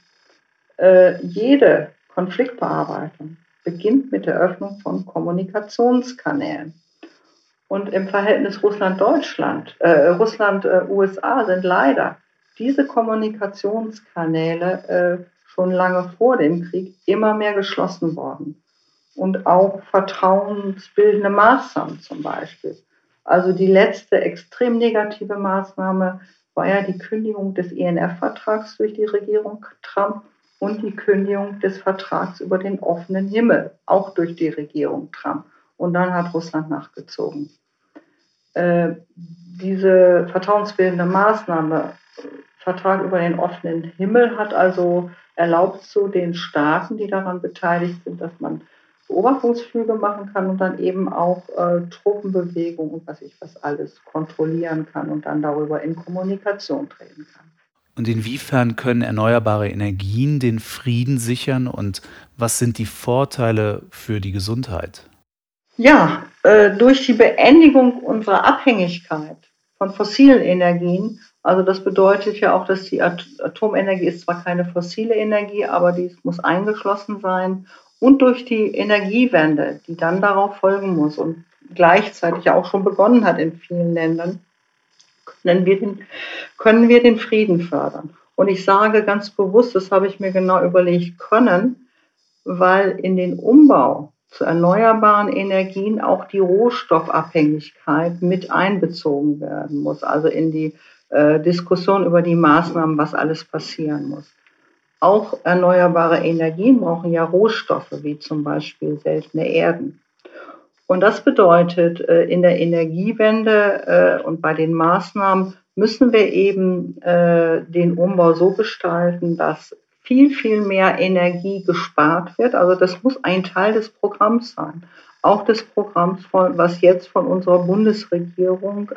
Äh, jede Konfliktbearbeitung beginnt mit der Öffnung von Kommunikationskanälen. Und im Verhältnis Russland-Deutschland, äh, Russland-USA sind leider diese Kommunikationskanäle äh, schon lange vor dem Krieg immer mehr geschlossen worden und auch vertrauensbildende Maßnahmen zum Beispiel. Also die letzte extrem negative Maßnahme war ja die Kündigung des INF-Vertrags durch die Regierung Trump und die Kündigung des Vertrags über den offenen Himmel, auch durch die Regierung Trump. Und dann hat Russland nachgezogen. Äh, diese vertrauensbildende Maßnahme, Vertrag über den offenen Himmel, hat also erlaubt zu den Staaten, die daran beteiligt sind, dass man Beobachtungsflüge machen kann und dann eben auch äh, Truppenbewegung und was ich was alles kontrollieren kann und dann darüber in Kommunikation treten kann. Und inwiefern können erneuerbare Energien den Frieden sichern und was sind die Vorteile für die Gesundheit? Ja, äh, durch die Beendigung unserer Abhängigkeit von fossilen Energien, also das bedeutet ja auch, dass die Atomenergie ist zwar keine fossile Energie, aber dies muss eingeschlossen sein und durch die Energiewende, die dann darauf folgen muss und gleichzeitig auch schon begonnen hat in vielen Ländern, können wir den, können wir den Frieden fördern. Und ich sage ganz bewusst, das habe ich mir genau überlegt, können, weil in den Umbau zu erneuerbaren Energien auch die Rohstoffabhängigkeit mit einbezogen werden muss, also in die äh, Diskussion über die Maßnahmen, was alles passieren muss. Auch erneuerbare Energien brauchen ja Rohstoffe, wie zum Beispiel seltene Erden. Und das bedeutet, äh, in der Energiewende äh, und bei den Maßnahmen müssen wir eben äh, den Umbau so gestalten, dass viel, viel mehr Energie gespart wird. Also das muss ein Teil des Programms sein. Auch des Programms, was jetzt von unserer Bundesregierung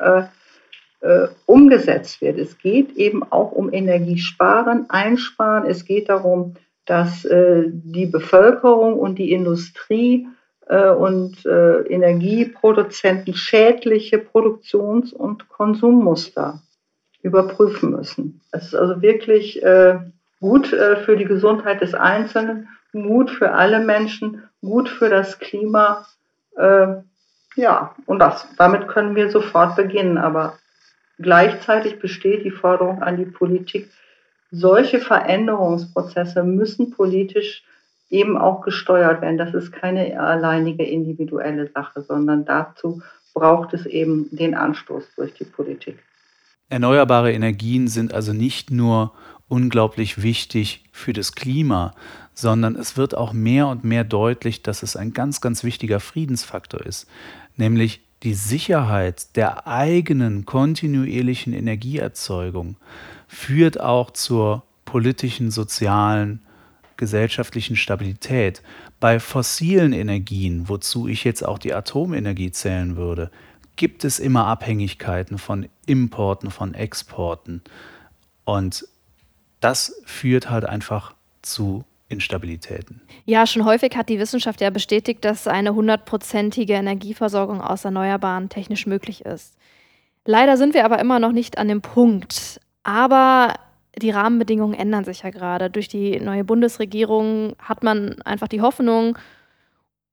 äh, umgesetzt wird. Es geht eben auch um Energiesparen, Einsparen. Es geht darum, dass äh, die Bevölkerung und die Industrie äh, und äh, Energieproduzenten schädliche Produktions- und Konsummuster überprüfen müssen. Es ist also wirklich äh, gut äh, für die Gesundheit des Einzelnen, gut für alle Menschen, gut für das Klima. Ja, und das, damit können wir sofort beginnen. Aber gleichzeitig besteht die Forderung an die Politik, solche Veränderungsprozesse müssen politisch eben auch gesteuert werden. Das ist keine alleinige individuelle Sache, sondern dazu braucht es eben den Anstoß durch die Politik. Erneuerbare Energien sind also nicht nur unglaublich wichtig für das Klima, sondern es wird auch mehr und mehr deutlich, dass es ein ganz, ganz wichtiger Friedensfaktor ist, nämlich die Sicherheit der eigenen kontinuierlichen Energieerzeugung führt auch zur politischen, sozialen, gesellschaftlichen Stabilität. Bei fossilen Energien, wozu ich jetzt auch die Atomenergie zählen würde, gibt es immer Abhängigkeiten von Importen, von Exporten. Und das führt halt einfach zu Instabilitäten. Ja, schon häufig hat die Wissenschaft ja bestätigt, dass eine hundertprozentige Energieversorgung aus Erneuerbaren technisch möglich ist. Leider sind wir aber immer noch nicht an dem Punkt. Aber die Rahmenbedingungen ändern sich ja gerade. Durch die neue Bundesregierung hat man einfach die Hoffnung,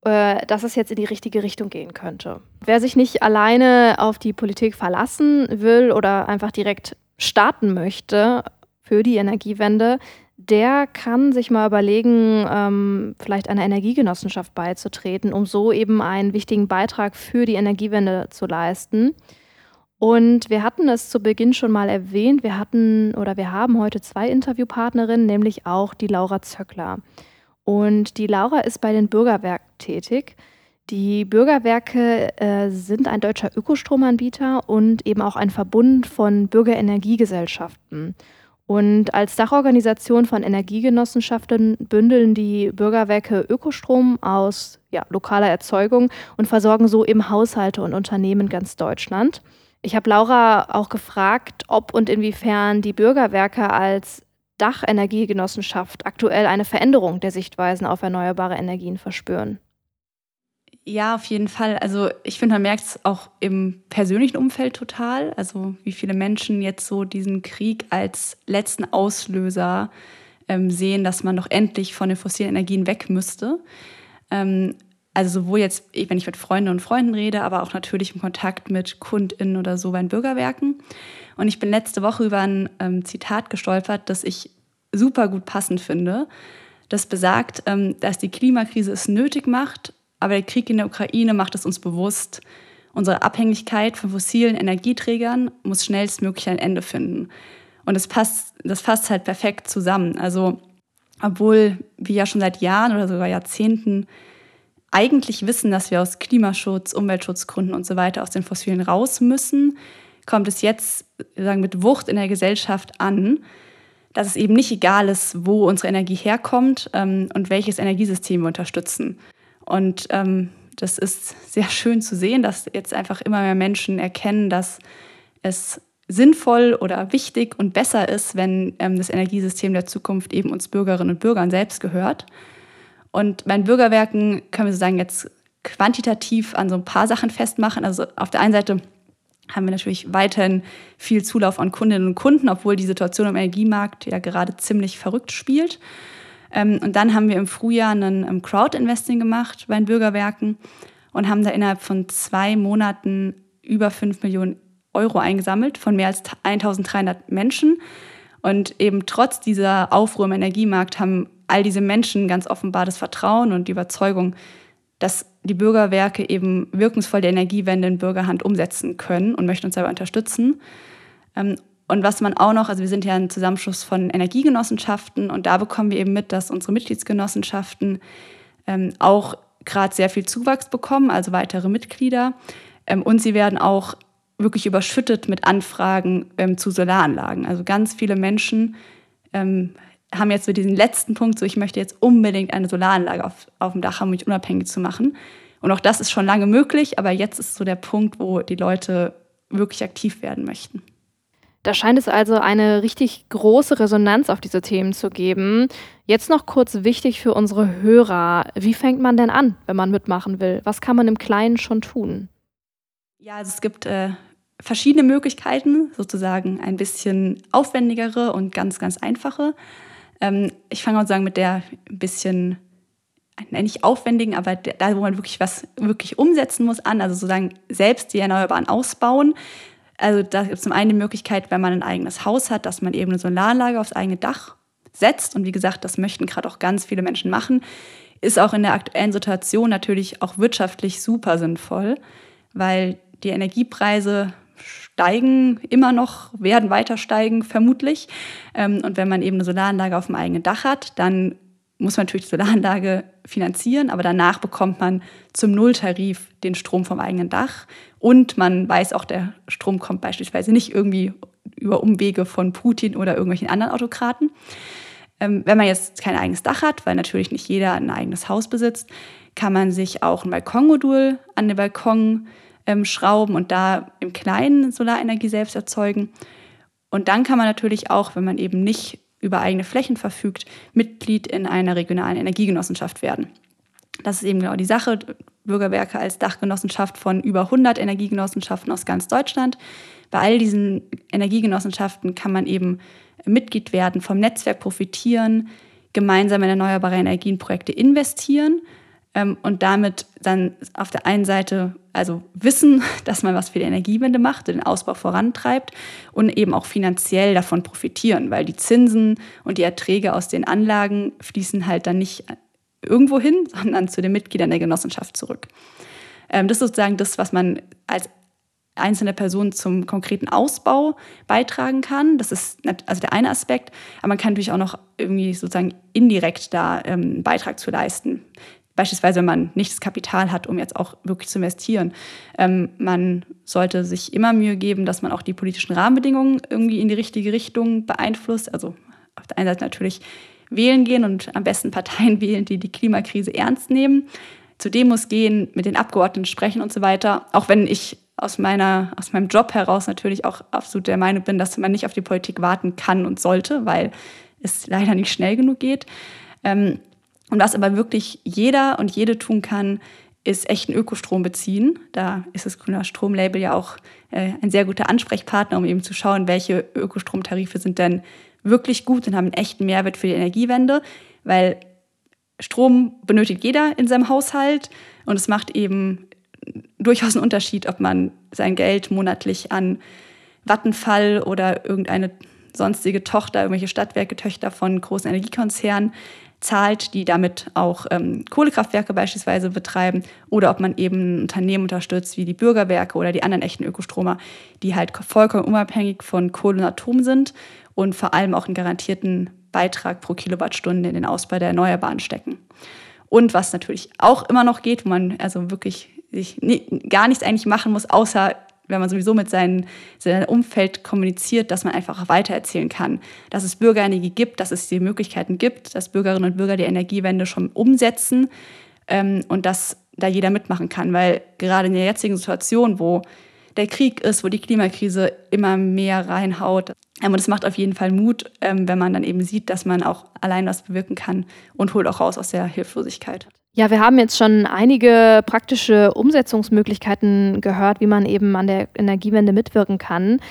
äh, dass es jetzt in die richtige Richtung gehen könnte. Wer sich nicht alleine auf die Politik verlassen will oder einfach direkt starten möchte für die Energiewende, der kann sich mal überlegen, ähm, vielleicht einer Energiegenossenschaft beizutreten, um so eben einen wichtigen Beitrag für die Energiewende zu leisten. Und wir hatten es zu Beginn schon mal erwähnt, wir hatten oder wir haben heute zwei Interviewpartnerinnen, nämlich auch die Laura Zöckler. Und die Laura ist bei den Bürgerwerken tätig. Die Bürgerwerke äh, sind ein deutscher Ökostromanbieter und eben auch ein Verbund von Bürgerenergiegesellschaften. Und als Dachorganisation von Energiegenossenschaften bündeln die Bürgerwerke Ökostrom aus ja, lokaler Erzeugung und versorgen so eben Haushalte und Unternehmen ganz Deutschland. Ich habe Laura auch gefragt, ob und inwiefern die Bürgerwerke als Dachenergiegenossenschaft aktuell eine Veränderung der Sichtweisen auf erneuerbare Energien verspüren. Ja, auf jeden Fall. Also ich finde, man merkt es auch im persönlichen Umfeld total. Also wie viele Menschen jetzt so diesen Krieg als letzten Auslöser ähm, sehen, dass man doch endlich von den fossilen Energien weg müsste. Ähm, also sowohl jetzt, wenn ich mit Freunden und Freunden rede, aber auch natürlich im Kontakt mit KundInnen oder so bei den Bürgerwerken. Und ich bin letzte Woche über ein ähm, Zitat gestolpert, das ich super gut passend finde. Das besagt, ähm, dass die Klimakrise es nötig macht, aber der Krieg in der Ukraine macht es uns bewusst. Unsere Abhängigkeit von fossilen Energieträgern muss schnellstmöglich ein Ende finden. Und das passt, das passt halt perfekt zusammen. Also, obwohl wir ja schon seit Jahren oder sogar Jahrzehnten eigentlich wissen, dass wir aus Klimaschutz, Umweltschutzgründen und so weiter aus den Fossilen raus müssen, kommt es jetzt sagen, mit Wucht in der Gesellschaft an, dass es eben nicht egal ist, wo unsere Energie herkommt ähm, und welches Energiesystem wir unterstützen. Und ähm, das ist sehr schön zu sehen, dass jetzt einfach immer mehr Menschen erkennen, dass es sinnvoll oder wichtig und besser ist, wenn ähm, das Energiesystem der Zukunft eben uns Bürgerinnen und Bürgern selbst gehört. Und bei Bürgerwerken können wir sozusagen jetzt quantitativ an so ein paar Sachen festmachen. Also auf der einen Seite haben wir natürlich weiterhin viel Zulauf an Kundinnen und Kunden, obwohl die Situation im Energiemarkt ja gerade ziemlich verrückt spielt. Ähm, und dann haben wir im Frühjahr ein Crowd-Investing gemacht bei den Bürgerwerken und haben da innerhalb von zwei Monaten über 5 Millionen Euro eingesammelt von mehr als 1300 Menschen. Und eben trotz dieser Aufruhr im Energiemarkt haben all diese Menschen ganz offenbar das Vertrauen und die Überzeugung, dass die Bürgerwerke eben wirkungsvoll die Energiewende in Bürgerhand umsetzen können und möchten uns dabei unterstützen. Ähm, und was man auch noch, also wir sind ja ein Zusammenschluss von Energiegenossenschaften und da bekommen wir eben mit, dass unsere Mitgliedsgenossenschaften ähm, auch gerade sehr viel Zuwachs bekommen, also weitere Mitglieder. Ähm, und sie werden auch wirklich überschüttet mit Anfragen zu Solaranlagen. Also ganz viele Menschen haben jetzt so diesen letzten Punkt, so ich möchte jetzt unbedingt eine Solaranlage auf, auf dem Dach haben, um mich unabhängig zu machen. Und auch das ist schon lange möglich, aber jetzt ist so der Punkt, wo die Leute wirklich aktiv werden möchten. Da scheint es also eine richtig große Resonanz auf diese Themen zu geben. Jetzt noch kurz wichtig für unsere Hörer. Wie fängt man denn an, wenn man mitmachen will? Was kann man im Kleinen schon tun? Ja, also es gibt äh, verschiedene Möglichkeiten, sozusagen ein bisschen aufwendigere und ganz, ganz einfache. Ähm, ich fange sozusagen mit der ein bisschen nicht aufwendigen, aber da, wo man wirklich was wirklich umsetzen muss, an, also sozusagen selbst die Erneuerbaren ausbauen. Also da gibt es zum einen die Möglichkeit, wenn man ein eigenes Haus hat, dass man eben eine Solaranlage aufs eigene Dach setzt. Und wie gesagt, das möchten gerade auch ganz viele Menschen machen. Ist auch in der aktuellen Situation natürlich auch wirtschaftlich super sinnvoll, weil die Energiepreise steigen immer noch, werden weiter steigen, vermutlich. Ähm, und wenn man eben eine Solaranlage auf dem eigenen Dach hat, dann muss man natürlich die Solaranlage finanzieren, aber danach bekommt man zum Nulltarif den Strom vom eigenen Dach. Und man weiß auch, der Strom kommt beispielsweise nicht irgendwie über Umwege von Putin oder irgendwelchen anderen Autokraten. Ähm, wenn man jetzt kein eigenes Dach hat, weil natürlich nicht jeder ein eigenes Haus besitzt, kann man sich auch ein Balkonmodul an den Balkon ähm, schrauben und da im Kleinen Solarenergie selbst erzeugen. Und dann kann man natürlich auch, wenn man eben nicht über eigene Flächen verfügt, Mitglied in einer regionalen Energiegenossenschaft werden. Das ist eben genau die Sache. Bürgerwerke als Dachgenossenschaft von über 100 Energiegenossenschaften aus ganz Deutschland. Bei all diesen Energiegenossenschaften kann man eben Mitglied werden, vom Netzwerk profitieren, gemeinsam in erneuerbare Energienprojekte investieren ähm, und damit dann auf der einen Seite also wissen, dass man was für die Energiewende macht, den Ausbau vorantreibt und eben auch finanziell davon profitieren, weil die Zinsen und die Erträge aus den Anlagen fließen halt dann nicht irgendwo hin, sondern zu den Mitgliedern der Genossenschaft zurück. Ähm, das ist sozusagen das, was man als einzelne Person zum konkreten Ausbau beitragen kann. Das ist also der eine Aspekt. Aber man kann natürlich auch noch irgendwie sozusagen indirekt da ähm, einen Beitrag zu leisten. Beispielsweise, wenn man nicht das Kapital hat, um jetzt auch wirklich zu investieren. Ähm, man sollte sich immer Mühe geben, dass man auch die politischen Rahmenbedingungen irgendwie in die richtige Richtung beeinflusst. Also auf der einen Seite natürlich wählen gehen und am besten Parteien wählen, die die Klimakrise ernst nehmen. Zu Demos gehen, mit den Abgeordneten sprechen und so weiter. Auch wenn ich aus, meiner, aus meinem Job heraus natürlich auch absolut der Meinung bin, dass man nicht auf die Politik warten kann und sollte, weil es leider nicht schnell genug geht. Ähm, und was aber wirklich jeder und jede tun kann, ist echten Ökostrom beziehen. Da ist das Grüner Stromlabel ja auch äh, ein sehr guter Ansprechpartner, um eben zu schauen, welche Ökostromtarife sind denn wirklich gut und haben einen echten Mehrwert für die Energiewende, weil Strom benötigt jeder in seinem Haushalt und es macht eben durchaus einen Unterschied, ob man sein Geld monatlich an Vattenfall oder irgendeine sonstige Tochter, irgendwelche Stadtwerke, Töchter von großen Energiekonzernen zahlt, die damit auch ähm, Kohlekraftwerke beispielsweise betreiben, oder ob man eben ein Unternehmen unterstützt wie die Bürgerwerke oder die anderen echten Ökostromer, die halt vollkommen unabhängig von Kohle und Atom sind und vor allem auch einen garantierten Beitrag pro Kilowattstunde in den Ausbau der Erneuerbaren stecken. Und was natürlich auch immer noch geht, wo man also wirklich sich gar nichts eigentlich machen muss, außer wenn man sowieso mit seinem, seinem Umfeld kommuniziert, dass man einfach weitererzählen kann, dass es Bürgerenergie gibt, dass es die Möglichkeiten gibt, dass Bürgerinnen und Bürger die Energiewende schon umsetzen ähm, und dass da jeder mitmachen kann. Weil gerade in der jetzigen Situation, wo der Krieg ist, wo die Klimakrise immer mehr reinhaut. Ähm, und es macht auf jeden Fall Mut, ähm, wenn man dann eben sieht, dass man auch allein was bewirken kann und holt auch raus aus der Hilflosigkeit. Ja, wir haben jetzt schon einige praktische Umsetzungsmöglichkeiten gehört, wie man eben an der Energiewende mitwirken kann.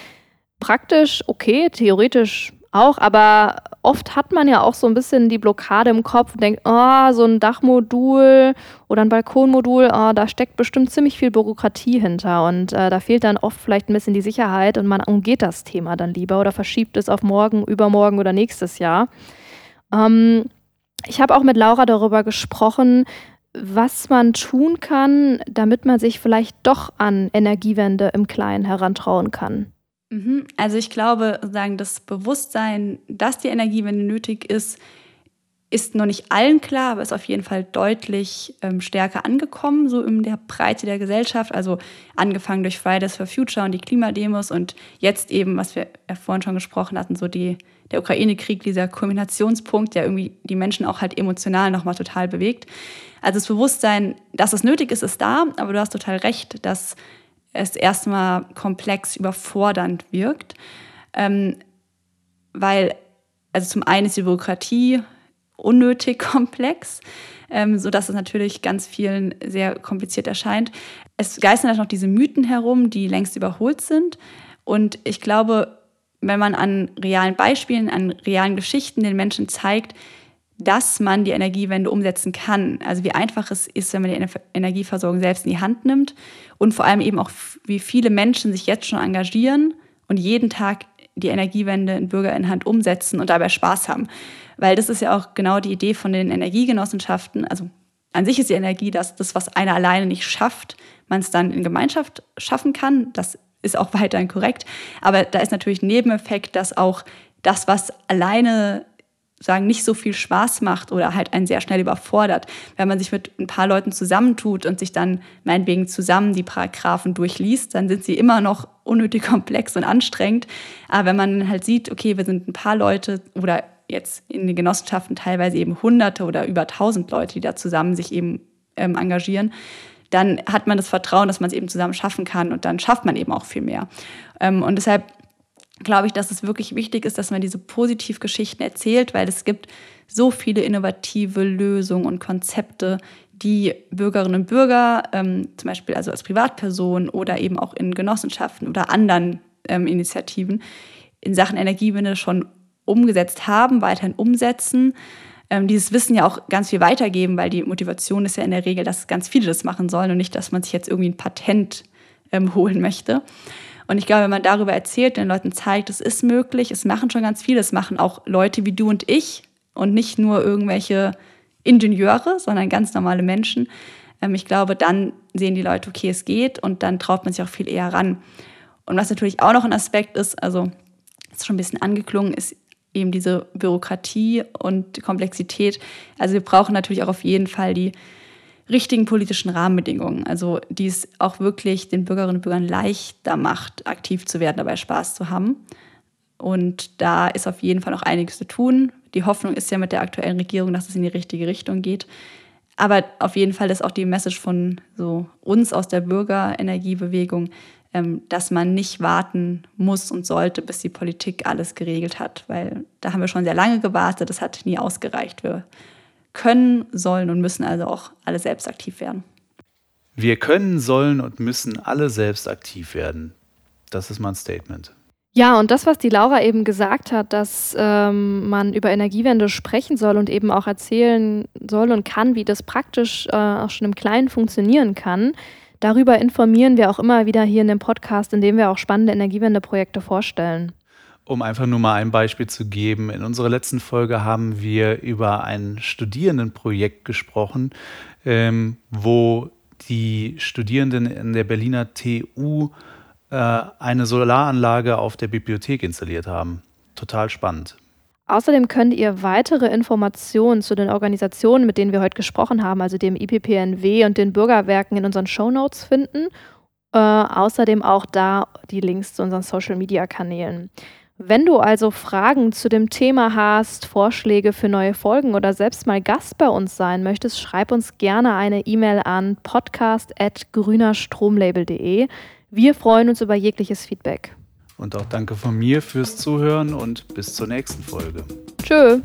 Praktisch okay, theoretisch auch, aber oft hat man ja auch so ein bisschen die Blockade im Kopf und denkt, oh, so ein Dachmodul oder ein Balkonmodul, oh, da steckt bestimmt ziemlich viel Bürokratie hinter und äh, da fehlt dann oft vielleicht ein bisschen die Sicherheit und man umgeht das Thema dann lieber oder verschiebt es auf morgen, übermorgen oder nächstes Jahr. Ähm, ich habe auch mit Laura darüber gesprochen, was man tun kann, damit man sich vielleicht doch an Energiewende im Kleinen herantrauen kann. Mhm. Also ich glaube, sagen das Bewusstsein, dass die Energiewende nötig ist, ist noch nicht allen klar, aber ist auf jeden Fall deutlich ähm, stärker angekommen, so in der Breite der Gesellschaft. Also angefangen durch Fridays for Future und die Klimademos und jetzt eben, was wir ja vorhin schon gesprochen hatten, so die, der Ukraine-Krieg, dieser Kulminationspunkt, der irgendwie die Menschen auch halt emotional nochmal total bewegt. Also das Bewusstsein, dass es nötig ist, ist da, aber du hast total recht, dass es erstmal komplex überfordernd wirkt. Ähm, weil, also zum einen ist die Bürokratie unnötig komplex, ähm, sodass es natürlich ganz vielen sehr kompliziert erscheint. Es geistern halt noch diese Mythen herum, die längst überholt sind. Und ich glaube, wenn man an realen Beispielen, an realen Geschichten den Menschen zeigt, dass man die Energiewende umsetzen kann. Also wie einfach es ist, wenn man die Energieversorgung selbst in die Hand nimmt und vor allem eben auch, wie viele Menschen sich jetzt schon engagieren und jeden Tag die Energiewende in Bürgerinnenhand umsetzen und dabei Spaß haben. Weil das ist ja auch genau die Idee von den Energiegenossenschaften. Also an sich ist die Energie, dass das, was einer alleine nicht schafft, man es dann in Gemeinschaft schaffen kann. Das ist auch weiterhin korrekt. Aber da ist natürlich ein Nebeneffekt, dass auch das, was alleine sagen, nicht so viel Spaß macht oder halt einen sehr schnell überfordert. Wenn man sich mit ein paar Leuten zusammentut und sich dann meinetwegen zusammen die Paragraphen durchliest, dann sind sie immer noch unnötig komplex und anstrengend. Aber wenn man halt sieht, okay, wir sind ein paar Leute oder jetzt in den Genossenschaften teilweise eben Hunderte oder über tausend Leute, die da zusammen sich eben ähm, engagieren, dann hat man das Vertrauen, dass man es eben zusammen schaffen kann und dann schafft man eben auch viel mehr. Ähm, und deshalb glaube ich, dass es wirklich wichtig ist, dass man diese Positivgeschichten erzählt, weil es gibt so viele innovative Lösungen und Konzepte, die Bürgerinnen und Bürger, ähm, zum Beispiel also als Privatperson oder eben auch in Genossenschaften oder anderen ähm, Initiativen, in Sachen Energiewende schon umgesetzt haben, weiterhin umsetzen. Ähm, dieses Wissen ja auch ganz viel weitergeben, weil die Motivation ist ja in der Regel, dass ganz viele das machen sollen und nicht, dass man sich jetzt irgendwie ein Patent ähm, holen möchte. Und ich glaube, wenn man darüber erzählt, den Leuten zeigt, es ist möglich, es machen schon ganz viele, es machen auch Leute wie du und ich und nicht nur irgendwelche Ingenieure, sondern ganz normale Menschen. Ähm, ich glaube, dann sehen die Leute, okay, es geht und dann traut man sich auch viel eher ran. Und was natürlich auch noch ein Aspekt ist, also ist schon ein bisschen angeklungen, ist eben diese Bürokratie und Komplexität. Also wir brauchen natürlich auch auf jeden Fall die richtigen politischen Rahmenbedingungen, also die es auch wirklich den Bürgerinnen und Bürgern leichter macht, aktiv zu werden, dabei Spaß zu haben. Und da ist auf jeden Fall noch einiges zu tun. Die Hoffnung ist ja mit der aktuellen Regierung, dass es in die richtige Richtung geht. Aber auf jeden Fall ist auch die Message von so uns aus der Bürgerenergiebewegung, dass man nicht warten muss und sollte, bis die Politik alles geregelt hat, weil da haben wir schon sehr lange gewartet, das hat nie ausgereicht. Wir können, sollen und müssen also auch alle selbst aktiv werden. Wir können, sollen und müssen alle selbst aktiv werden. Das ist mein Statement. Ja, und das, was die Laura eben gesagt hat, dass ähm, man über Energiewende sprechen soll und eben auch erzählen soll und kann, wie das praktisch äh, auch schon im Kleinen funktionieren kann, darüber informieren wir auch immer wieder hier in dem Podcast, indem wir auch spannende Energiewendeprojekte vorstellen. Um einfach nur mal ein Beispiel zu geben, in unserer letzten Folge haben wir über ein Studierendenprojekt gesprochen, ähm, wo die Studierenden in der Berliner TU äh, eine Solaranlage auf der Bibliothek installiert haben. Total spannend. Außerdem könnt ihr weitere Informationen zu den Organisationen, mit denen wir heute gesprochen haben, also dem IPPNW und den Bürgerwerken in unseren Shownotes finden. Äh, außerdem auch da die Links zu unseren Social-Media-Kanälen. Wenn du also Fragen zu dem Thema hast, Vorschläge für neue Folgen oder selbst mal Gast bei uns sein möchtest, schreib uns gerne eine E-Mail an podcast.grünerstromlabel.de. Wir freuen uns über jegliches Feedback. Und auch danke von mir fürs Zuhören und bis zur nächsten Folge. Tschö.